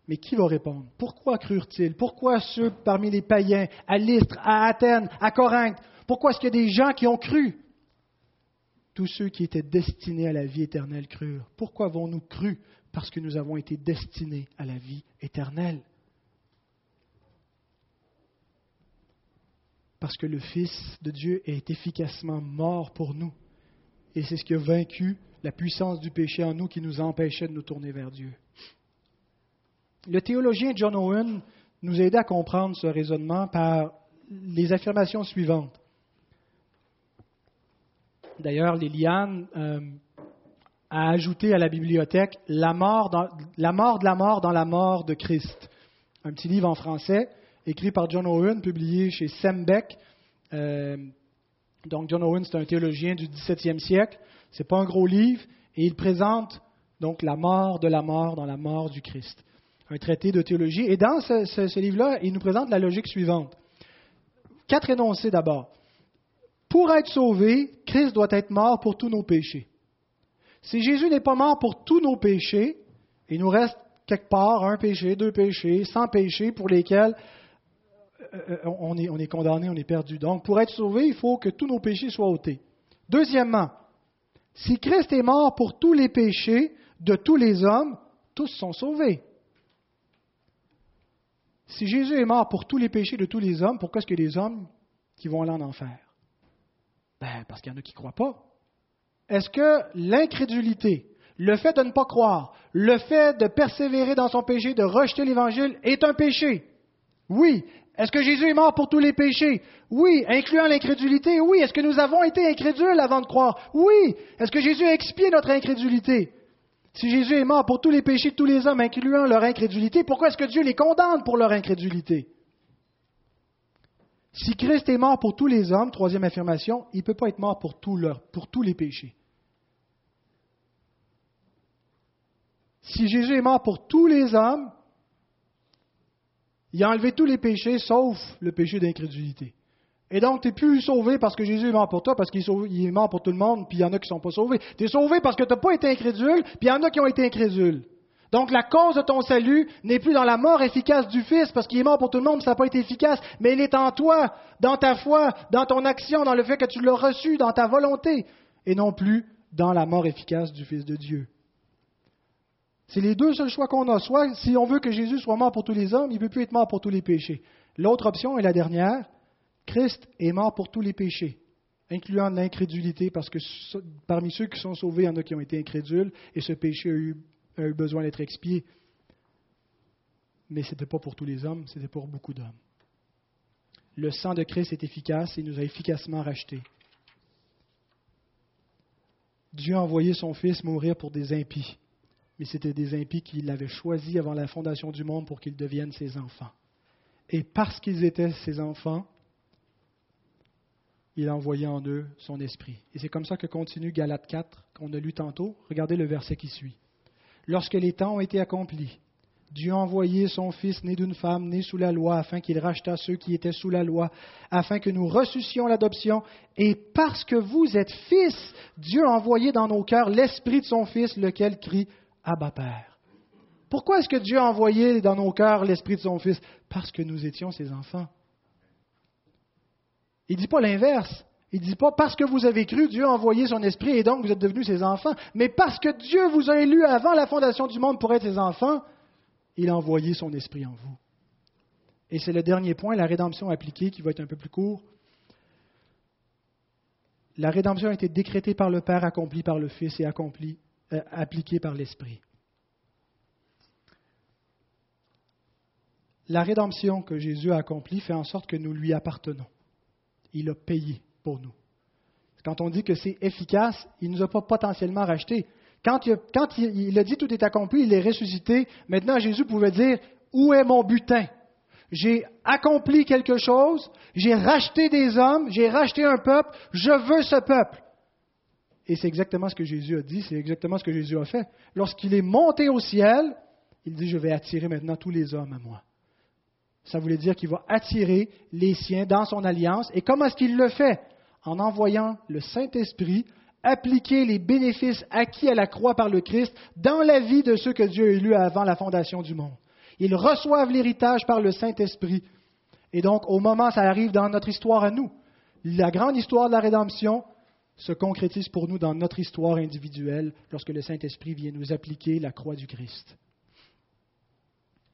Mais qui va répondre? Pourquoi crurent-ils? Pourquoi ceux parmi les païens, à Lystre, à Athènes, à Corinthe? Pourquoi est-ce qu'il y a des gens qui ont cru? Tous ceux qui étaient destinés à la vie éternelle crurent. Pourquoi avons-nous cru? Parce que nous avons été destinés à la vie éternelle. Parce que le Fils de Dieu est efficacement mort pour nous. Et c'est ce qui a vaincu la puissance du péché en nous qui nous empêchait de nous tourner vers Dieu. Le théologien John Owen nous aide à comprendre ce raisonnement par les affirmations suivantes. D'ailleurs, Liliane euh, a ajouté à la bibliothèque la mort, de la mort dans la mort de Christ. Un petit livre en français écrit par John Owen, publié chez Sembeck. Euh, donc, John Owen, c'est un théologien du XVIIe siècle. Ce n'est pas un gros livre, et il présente donc la mort de la mort dans la mort du Christ. Un traité de théologie. Et dans ce, livre-là, il nous présente la logique suivante. Quatre énoncés d'abord. Pour être sauvé, Christ doit être mort pour tous nos péchés. Si Jésus n'est pas mort pour tous nos péchés, il nous reste quelque part un péché, deux péchés, cent péchés pour lesquels euh, euh, on est condamné, on est perdu. Donc, pour être sauvé, il faut que tous nos péchés soient ôtés. Deuxièmement, si Christ est mort pour tous les péchés de tous les hommes, tous sont sauvés. Si Jésus est mort pour tous les péchés de tous les hommes, pourquoi est-ce qu'il y a des hommes qui vont aller en enfer? Ben, parce qu'il y en a qui ne croient pas. Est-ce que l'incrédulité, le fait de ne pas croire, le fait de persévérer dans son péché, de rejeter l'Évangile, est un péché? Oui. Est-ce que Jésus est mort pour tous les péchés? Oui. Incluant l'incrédulité? Oui. Est-ce que nous avons été incrédules avant de croire? Oui. Est-ce que Jésus a expié notre incrédulité? Si Jésus est mort pour tous les péchés de tous les hommes, incluant leur incrédulité, pourquoi est-ce que Dieu les condamne pour leur incrédulité? Si Christ est mort pour tous les hommes, troisième affirmation, il ne peut pas être mort pour, pour tous les péchés. Si Jésus est mort pour tous les hommes, il a enlevé tous les péchés sauf le péché d'incrédulité. Et donc, tu n'es plus sauvé parce que Jésus est mort pour toi, parce qu'il est mort pour tout le monde, puis il y en a qui ne sont pas sauvés. Tu es sauvé parce que tu n'as pas été incrédule, puis il y en a qui ont été incrédules. Donc, la cause de ton salut n'est plus dans la mort efficace du Fils, parce qu'il est mort pour tout le monde, ça n'a pas été efficace, mais il est en toi, dans ta foi, dans ton action, dans le fait que tu l'as reçu, dans ta volonté, et non plus dans la mort efficace du Fils de Dieu. C'est les deux seuls choix qu'on a. Soit, si on veut que Jésus soit mort pour tous les hommes, il ne peut plus être mort pour tous les péchés. L'autre option est la dernière. Christ est mort pour tous les péchés, incluant l'incrédulité, parce que parmi ceux qui sont sauvés, il y en a qui ont été incrédules, et ce péché a eu, besoin d'être expié. Mais ce n'était pas pour tous les hommes, c'était pour beaucoup d'hommes. Le sang de Christ est efficace et nous a efficacement rachetés. Dieu a envoyé son Fils mourir pour des impies mais c'était des impies qu'il avait choisis avant la fondation du monde pour qu'ils deviennent ses enfants. Et parce qu'ils étaient ses enfants, il a envoyé en eux son esprit. Et c'est comme ça que continue Galate 4, qu'on a lu tantôt. Regardez le verset qui suit. Lorsque les temps ont été accomplis, Dieu a envoyé son Fils né d'une femme, né sous la loi, afin qu'il rachetât ceux qui étaient sous la loi, afin que nous ressuscions l'adoption. Et parce que vous êtes fils, Dieu a envoyé dans nos cœurs l'Esprit de son Fils, lequel crie Abba Père. Pourquoi est-ce que Dieu a envoyé dans nos cœurs l'Esprit de son Fils? Parce que nous étions ses enfants. Il ne dit pas l'inverse. Il ne dit pas parce que vous avez cru, Dieu a envoyé son esprit et donc vous êtes devenus ses enfants, mais parce que Dieu vous a élus avant la fondation du monde pour être ses enfants, il a envoyé son esprit en vous. Et c'est le dernier point, la rédemption appliquée, qui va être un peu plus court. La rédemption a été décrétée par le Père, accomplie par le Fils et accomplie, euh, appliquée par l'Esprit. La rédemption que Jésus a accomplie fait en sorte que nous lui appartenons. Il a payé pour nous. Quand on dit que c'est efficace, il ne nous a pas potentiellement racheté. Quand, il, a dit tout est accompli, il est ressuscité, maintenant Jésus pouvait dire Où est mon butin? J'ai accompli quelque chose, j'ai racheté des hommes, j'ai racheté un peuple, je veux ce peuple. Et c'est exactement ce que Jésus a dit, c'est exactement ce que Jésus a fait. Lorsqu'il est monté au ciel, il dit Je vais attirer maintenant tous les hommes à moi. Ça voulait dire qu'il va attirer les siens dans son alliance. Et comment est-ce qu'il le fait? En envoyant le Saint-Esprit appliquer les bénéfices acquis à la croix par le Christ dans la vie de ceux que Dieu a élus avant la fondation du monde. Ils reçoivent l'héritage par le Saint-Esprit. Et donc, au moment, ça arrive dans notre histoire à nous. La grande histoire de la rédemption se concrétise pour nous dans notre histoire individuelle lorsque le Saint-Esprit vient nous appliquer la croix du Christ.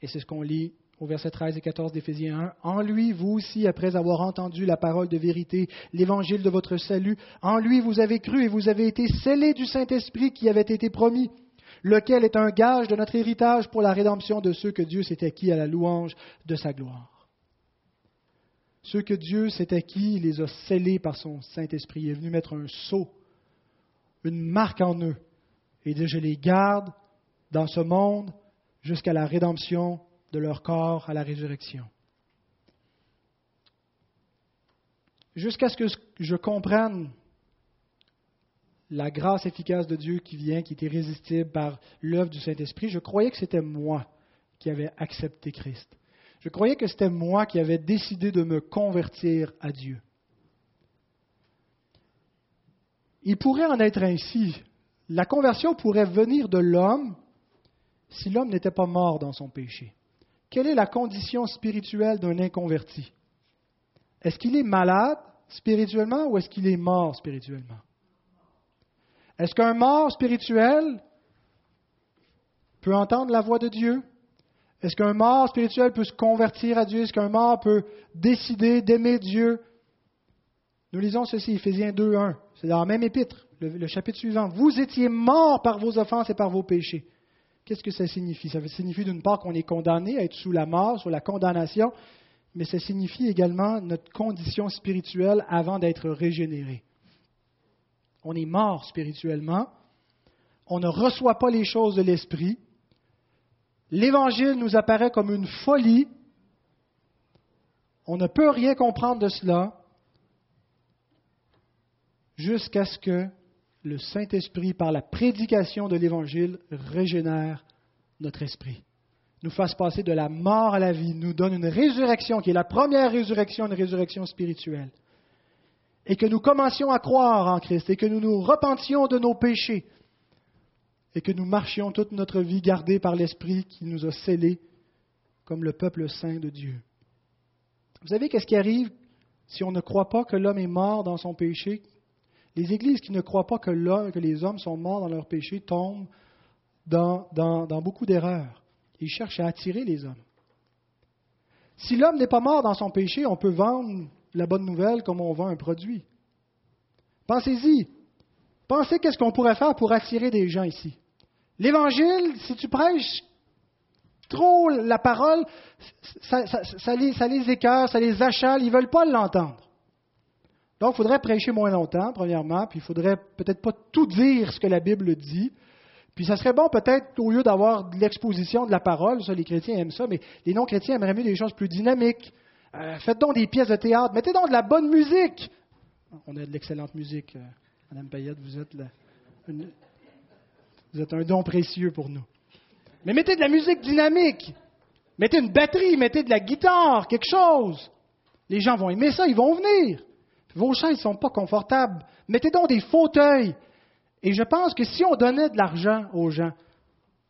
Et c'est ce qu'on lit au verset 13 et 14 d'Éphésiens 1. En lui, vous aussi, après avoir entendu la parole de vérité, l'évangile de votre salut, en lui vous avez cru et vous avez été scellés du Saint-Esprit qui avait été promis, lequel est un gage de notre héritage pour la rédemption de ceux que Dieu s'est acquis à la louange de sa gloire. Ceux que Dieu s'est acquis, il les a scellés par son Saint-Esprit. Il est venu mettre un sceau, une marque en eux, et dire, je les garde dans ce monde jusqu'à la rédemption de leur corps à la résurrection. Jusqu'à ce que je comprenne la grâce efficace de Dieu qui vient, qui est irrésistible par l'œuvre du Saint-Esprit, je croyais que c'était moi qui avais accepté Christ. Je croyais que c'était moi qui avais décidé de me convertir à Dieu. Il pourrait en être ainsi. La conversion pourrait venir de l'homme si l'homme n'était pas mort dans son péché. Quelle est la condition spirituelle d'un inconverti? Est-ce qu'il est malade spirituellement ou est-ce qu'il est mort spirituellement? Est-ce qu'un mort spirituel peut entendre la voix de Dieu? Est-ce qu'un mort spirituel peut se convertir à Dieu? Est-ce qu'un mort peut décider d'aimer Dieu? Nous lisons ceci, Éphésiens 2.1. C'est dans la même épître, le, le chapitre suivant. Vous étiez morts par vos offenses et par vos péchés. Qu'est-ce que ça signifie? Ça signifie d'une part qu'on est condamné à être sous la mort, sous la condamnation, mais ça signifie également notre condition spirituelle avant d'être régénéré. On est mort spirituellement, on ne reçoit pas les choses de l'esprit, l'Évangile nous apparaît comme une folie, on ne peut rien comprendre de cela jusqu'à ce que le Saint-Esprit, par la prédication de l'Évangile, régénère notre esprit, nous fasse passer de la mort à la vie, nous donne une résurrection qui est la première résurrection, une résurrection spirituelle, et que nous commencions à croire en Christ, et que nous nous repentions de nos péchés, et que nous marchions toute notre vie gardée par l'Esprit qui nous a scellés comme le peuple saint de Dieu. Vous savez qu'est-ce qui arrive si on ne croit pas que l'homme est mort dans son péché, les églises qui ne croient pas que, que les hommes sont morts dans leur péché tombent dans, beaucoup d'erreurs. Ils cherchent à attirer les hommes. Si l'homme n'est pas mort dans son péché, on peut vendre la bonne nouvelle comme on vend un produit. Pensez-y. Pensez qu'est-ce qu'on pourrait faire pour attirer des gens ici. L'Évangile, si tu prêches trop la parole, ça, les, ça les écœure, ça les achale, ils ne veulent pas l'entendre. Donc, il faudrait prêcher moins longtemps, premièrement, puis il faudrait peut-être pas tout dire ce que la Bible dit. Puis ça serait bon peut-être, au lieu d'avoir de l'exposition de la parole, ça les chrétiens aiment ça, mais les non-chrétiens aimeraient mieux des choses plus dynamiques. Euh, faites donc des pièces de théâtre, mettez donc de la bonne musique. On a de l'excellente musique. Euh, Madame Payette, vous êtes, vous êtes un don précieux pour nous. Mais mettez de la musique dynamique. Mettez une batterie, mettez de la guitare, quelque chose. Les gens vont aimer ça, ils vont venir. Vos chaises ne sont pas confortables. Mettez donc des fauteuils. Et je pense que si on donnait de l'argent aux gens,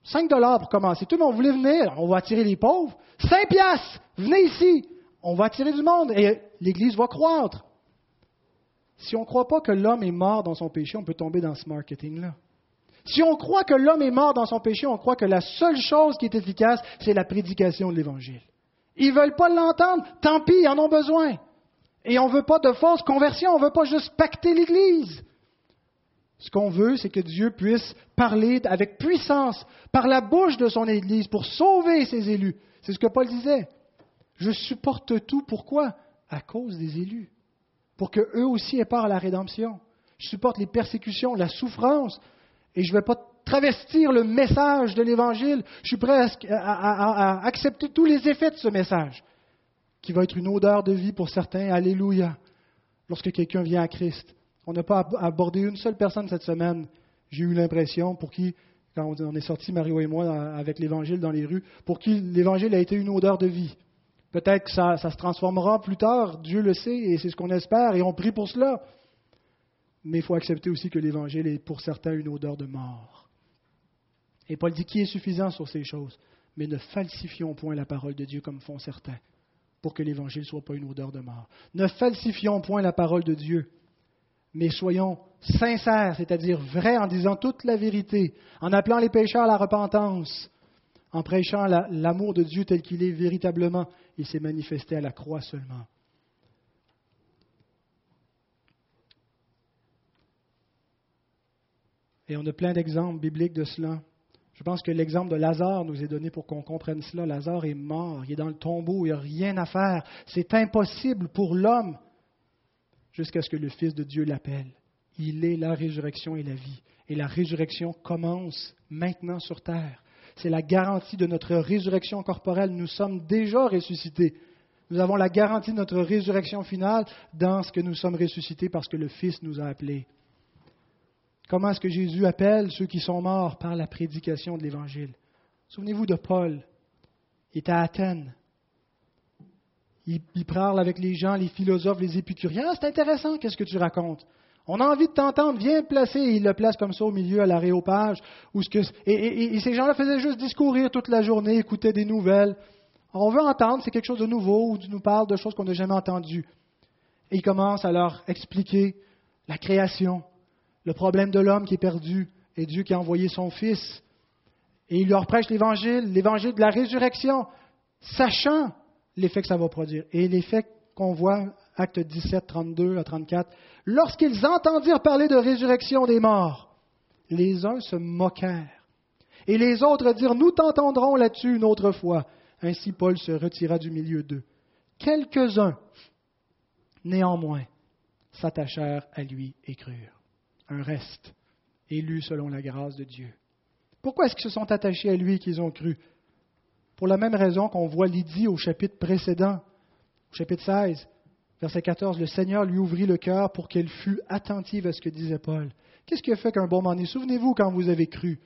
5 dollars pour commencer, tout le monde voulait venir, on va attirer les pauvres. 5 piastres, venez ici, on va attirer du monde et l'Église va croître. Si on ne croit pas que l'homme est mort dans son péché, on peut tomber dans ce marketing-là. Si on croit que l'homme est mort dans son péché, on croit que la seule chose qui est efficace, c'est la prédication de l'Évangile. Ils ne veulent pas l'entendre, tant pis, ils en ont besoin. Et on ne veut pas de fausse conversion, on ne veut pas juste pacter l'Église. Ce qu'on veut, c'est que Dieu puisse parler avec puissance par la bouche de son Église pour sauver ses élus. C'est ce que Paul disait. Je supporte tout. Pourquoi? À cause des élus. Pour qu'eux aussi aient part à la rédemption. Je supporte les persécutions, la souffrance, et je ne vais pas travestir le message de l'Évangile. Je suis prêt à, à, accepter tous les effets de ce message, qui va être une odeur de vie pour certains. Alléluia. Lorsque quelqu'un vient à Christ. On n'a pas abordé une seule personne cette semaine, j'ai eu l'impression, pour qui, quand on est sorti, Mario et moi, avec l'Évangile dans les rues, pour qui l'Évangile a été une odeur de vie. Peut-être que ça, ça se transformera plus tard, Dieu le sait, et c'est ce qu'on espère, et on prie pour cela. Mais il faut accepter aussi que l'Évangile est pour certains une odeur de mort. Et Paul dit qui est suffisant sur ces choses, mais ne falsifions point la parole de Dieu comme font certains, pour que l'Évangile ne soit pas une odeur de mort. Ne falsifions point la parole de Dieu, mais soyons sincères, c'est-à-dire vrais en disant toute la vérité, en appelant les pécheurs à la repentance, en prêchant l'amour de Dieu tel qu'il est véritablement. Il s'est manifesté à la croix seulement. Et on a plein d'exemples bibliques de cela. Je pense que l'exemple de Lazare nous est donné pour qu'on comprenne cela. Lazare est mort, il est dans le tombeau, il n'y a rien à faire. C'est impossible pour l'homme jusqu'à ce que le Fils de Dieu l'appelle. Il est la résurrection et la vie. Et la résurrection commence maintenant sur terre. C'est la garantie de notre résurrection corporelle. Nous sommes déjà ressuscités. Nous avons la garantie de notre résurrection finale dans ce que nous sommes ressuscités parce que le Fils nous a appelés. Comment est-ce que Jésus appelle ceux qui sont morts par la prédication de l'Évangile? Souvenez-vous de Paul. Il est à Athènes. Il, parle avec les gens, les philosophes, les épicuriens. Ah, c'est intéressant, qu'est-ce que tu racontes? On a envie de t'entendre, viens placer. il le place comme ça au milieu, à l'aréopage. et, et, ces gens-là faisaient juste discourir toute la journée, écoutaient des nouvelles. on veut entendre, c'est quelque chose de nouveau, ou tu nous parles de choses qu'on n'a jamais entendues. Et il commence à leur expliquer la création, le problème de l'homme qui est perdu, et Dieu qui a envoyé son Fils. Et il leur prêche l'Évangile, l'Évangile de la résurrection, sachant l'effet que ça va produire. Et l'effet qu'on voit, acte 17, 32 à 34, lorsqu'ils entendirent parler de résurrection des morts, les uns se moquèrent. Et les autres dirent, nous t'entendrons là-dessus une autre fois. Ainsi Paul se retira du milieu d'eux. Quelques-uns, néanmoins, s'attachèrent à lui et crurent. Un reste, élu selon la grâce de Dieu. Pourquoi est-ce qu'ils se sont attachés à lui qu'ils ont cru? Pour la même raison qu'on voit Lydie au chapitre précédent, au chapitre 16, verset 14, le Seigneur lui ouvrit le cœur pour qu'elle fût attentive à ce que disait Paul. Qu'est-ce qui a fait qu'un bon moment Souvenez-vous quand vous avez cru.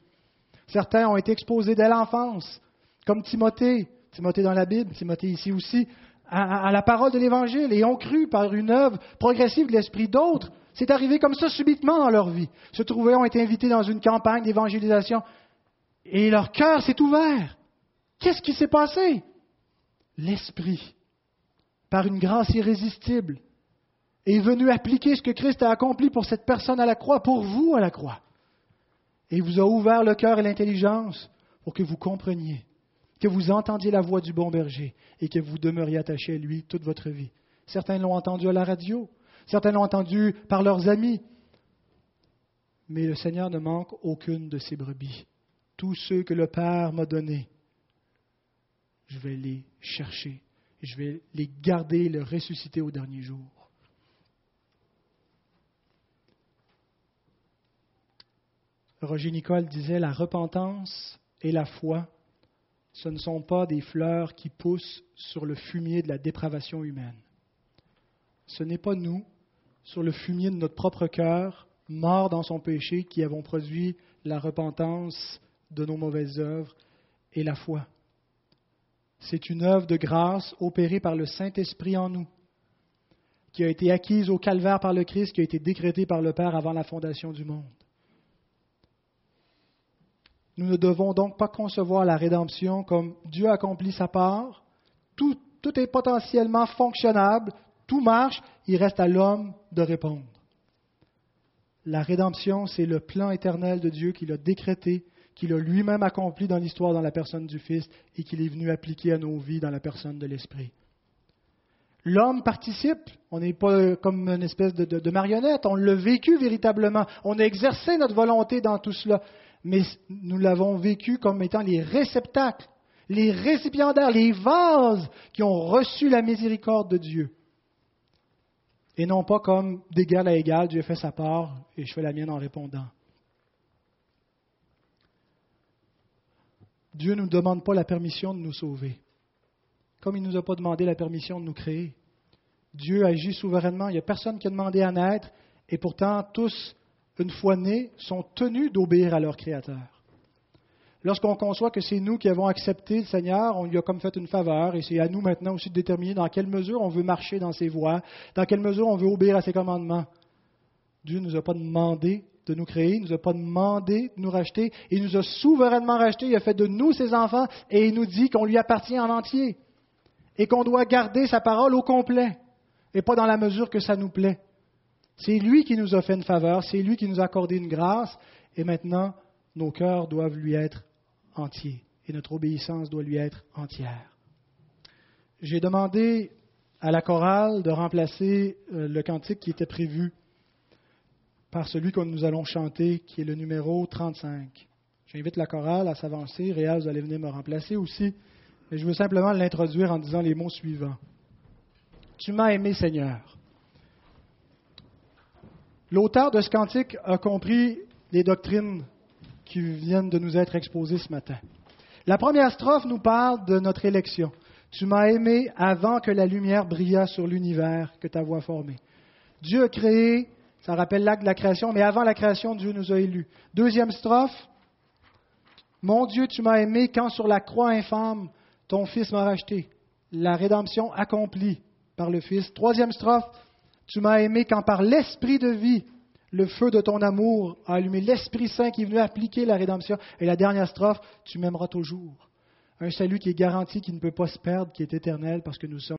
Certains ont été exposés dès l'enfance, comme Timothée, Timothée dans la Bible, Timothée ici aussi, à, la parole de l'Évangile et ont cru par une œuvre progressive de l'Esprit. D'autres, c'est arrivé comme ça subitement dans leur vie. Se trouvaient, ont été invités dans une campagne d'évangélisation et leur cœur s'est ouvert. Qu'est-ce qui s'est passé? L'Esprit, par une grâce irrésistible, est venu appliquer ce que Christ a accompli pour cette personne à la croix, pour vous à la croix. Et il vous a ouvert le cœur et l'intelligence pour que vous compreniez, que vous entendiez la voix du bon berger et que vous demeuriez attaché à lui toute votre vie. Certains l'ont entendu à la radio, certains l'ont entendu par leurs amis, mais le Seigneur ne manque aucune de ses brebis. Tous ceux que le Père m'a donnés, je vais les chercher. Je vais les garder et les ressusciter au dernier jour. Roger Nicole disait, la repentance et la foi, ce ne sont pas des fleurs qui poussent sur le fumier de la dépravation humaine. Ce n'est pas nous, sur le fumier de notre propre cœur, morts dans son péché, qui avons produit la repentance de nos mauvaises œuvres et la foi. C'est une œuvre de grâce opérée par le Saint-Esprit en nous, qui a été acquise au calvaire par le Christ, qui a été décrétée par le Père avant la fondation du monde. Nous ne devons donc pas concevoir la rédemption comme Dieu accomplit sa part, tout, tout est potentiellement fonctionnable, tout marche, il reste à l'homme de répondre. La rédemption, c'est le plan éternel de Dieu qu'il a décrété, qu'il a lui-même accompli dans l'histoire dans la personne du Fils et qu'il est venu appliquer à nos vies dans la personne de l'Esprit. L'homme participe, on n'est pas comme une espèce de, de marionnette, on l'a vécu véritablement, on a exercé notre volonté dans tout cela, mais nous l'avons vécu comme étant les réceptacles, les récipiendaires, les vases qui ont reçu la miséricorde de Dieu. Et non pas comme d'égal à égal, Dieu fait sa part et je fais la mienne en répondant. Dieu ne nous demande pas la permission de nous sauver, comme il ne nous a pas demandé la permission de nous créer. Dieu agit souverainement, il n'y a personne qui a demandé à naître, et pourtant tous une fois nés, sont tenus d'obéir à leur Créateur. Lorsqu'on conçoit que c'est nous qui avons accepté le Seigneur, on lui a comme fait une faveur, et c'est à nous maintenant aussi de déterminer dans quelle mesure on veut marcher dans ses voies, dans quelle mesure on veut obéir à ses commandements. Dieu ne nous a pas demandé de nous créer, il ne nous a pas demandé de nous racheter, il nous a souverainement racheté, il a fait de nous ses enfants, et il nous dit qu'on lui appartient en entier, et qu'on doit garder sa parole au complet, et pas dans la mesure que ça nous plaît. C'est lui qui nous a fait une faveur, c'est lui qui nous a accordé une grâce, et maintenant, nos cœurs doivent lui être entiers, et notre obéissance doit lui être entière. J'ai demandé à la chorale de remplacer euh, le cantique qui était prévu par celui que nous allons chanter, qui est le numéro 35. J'invite la chorale à s'avancer. Réal, vous allez venir me remplacer aussi. Mais je veux simplement l'introduire en disant les mots suivants. Tu m'as aimé, Seigneur. L'auteur de ce cantique a compris les doctrines qui viennent de nous être exposées ce matin. La première strophe nous parle de notre élection. Tu m'as aimé avant que la lumière brillât sur l'univers que ta voix formé. Dieu a créé, ça rappelle l'acte de la création, mais avant la création, Dieu nous a élus. Deuxième strophe, Mon Dieu, tu m'as aimé quand sur la croix infâme, ton Fils m'a racheté. La rédemption accomplie par le Fils. Troisième strophe, tu m'as aimé quand par l'esprit de vie, le feu de ton amour a allumé l'Esprit Saint qui est venu appliquer la rédemption. Et la dernière strophe, tu m'aimeras toujours. Un salut qui est garanti, qui ne peut pas se perdre, qui est éternel parce que nous sommes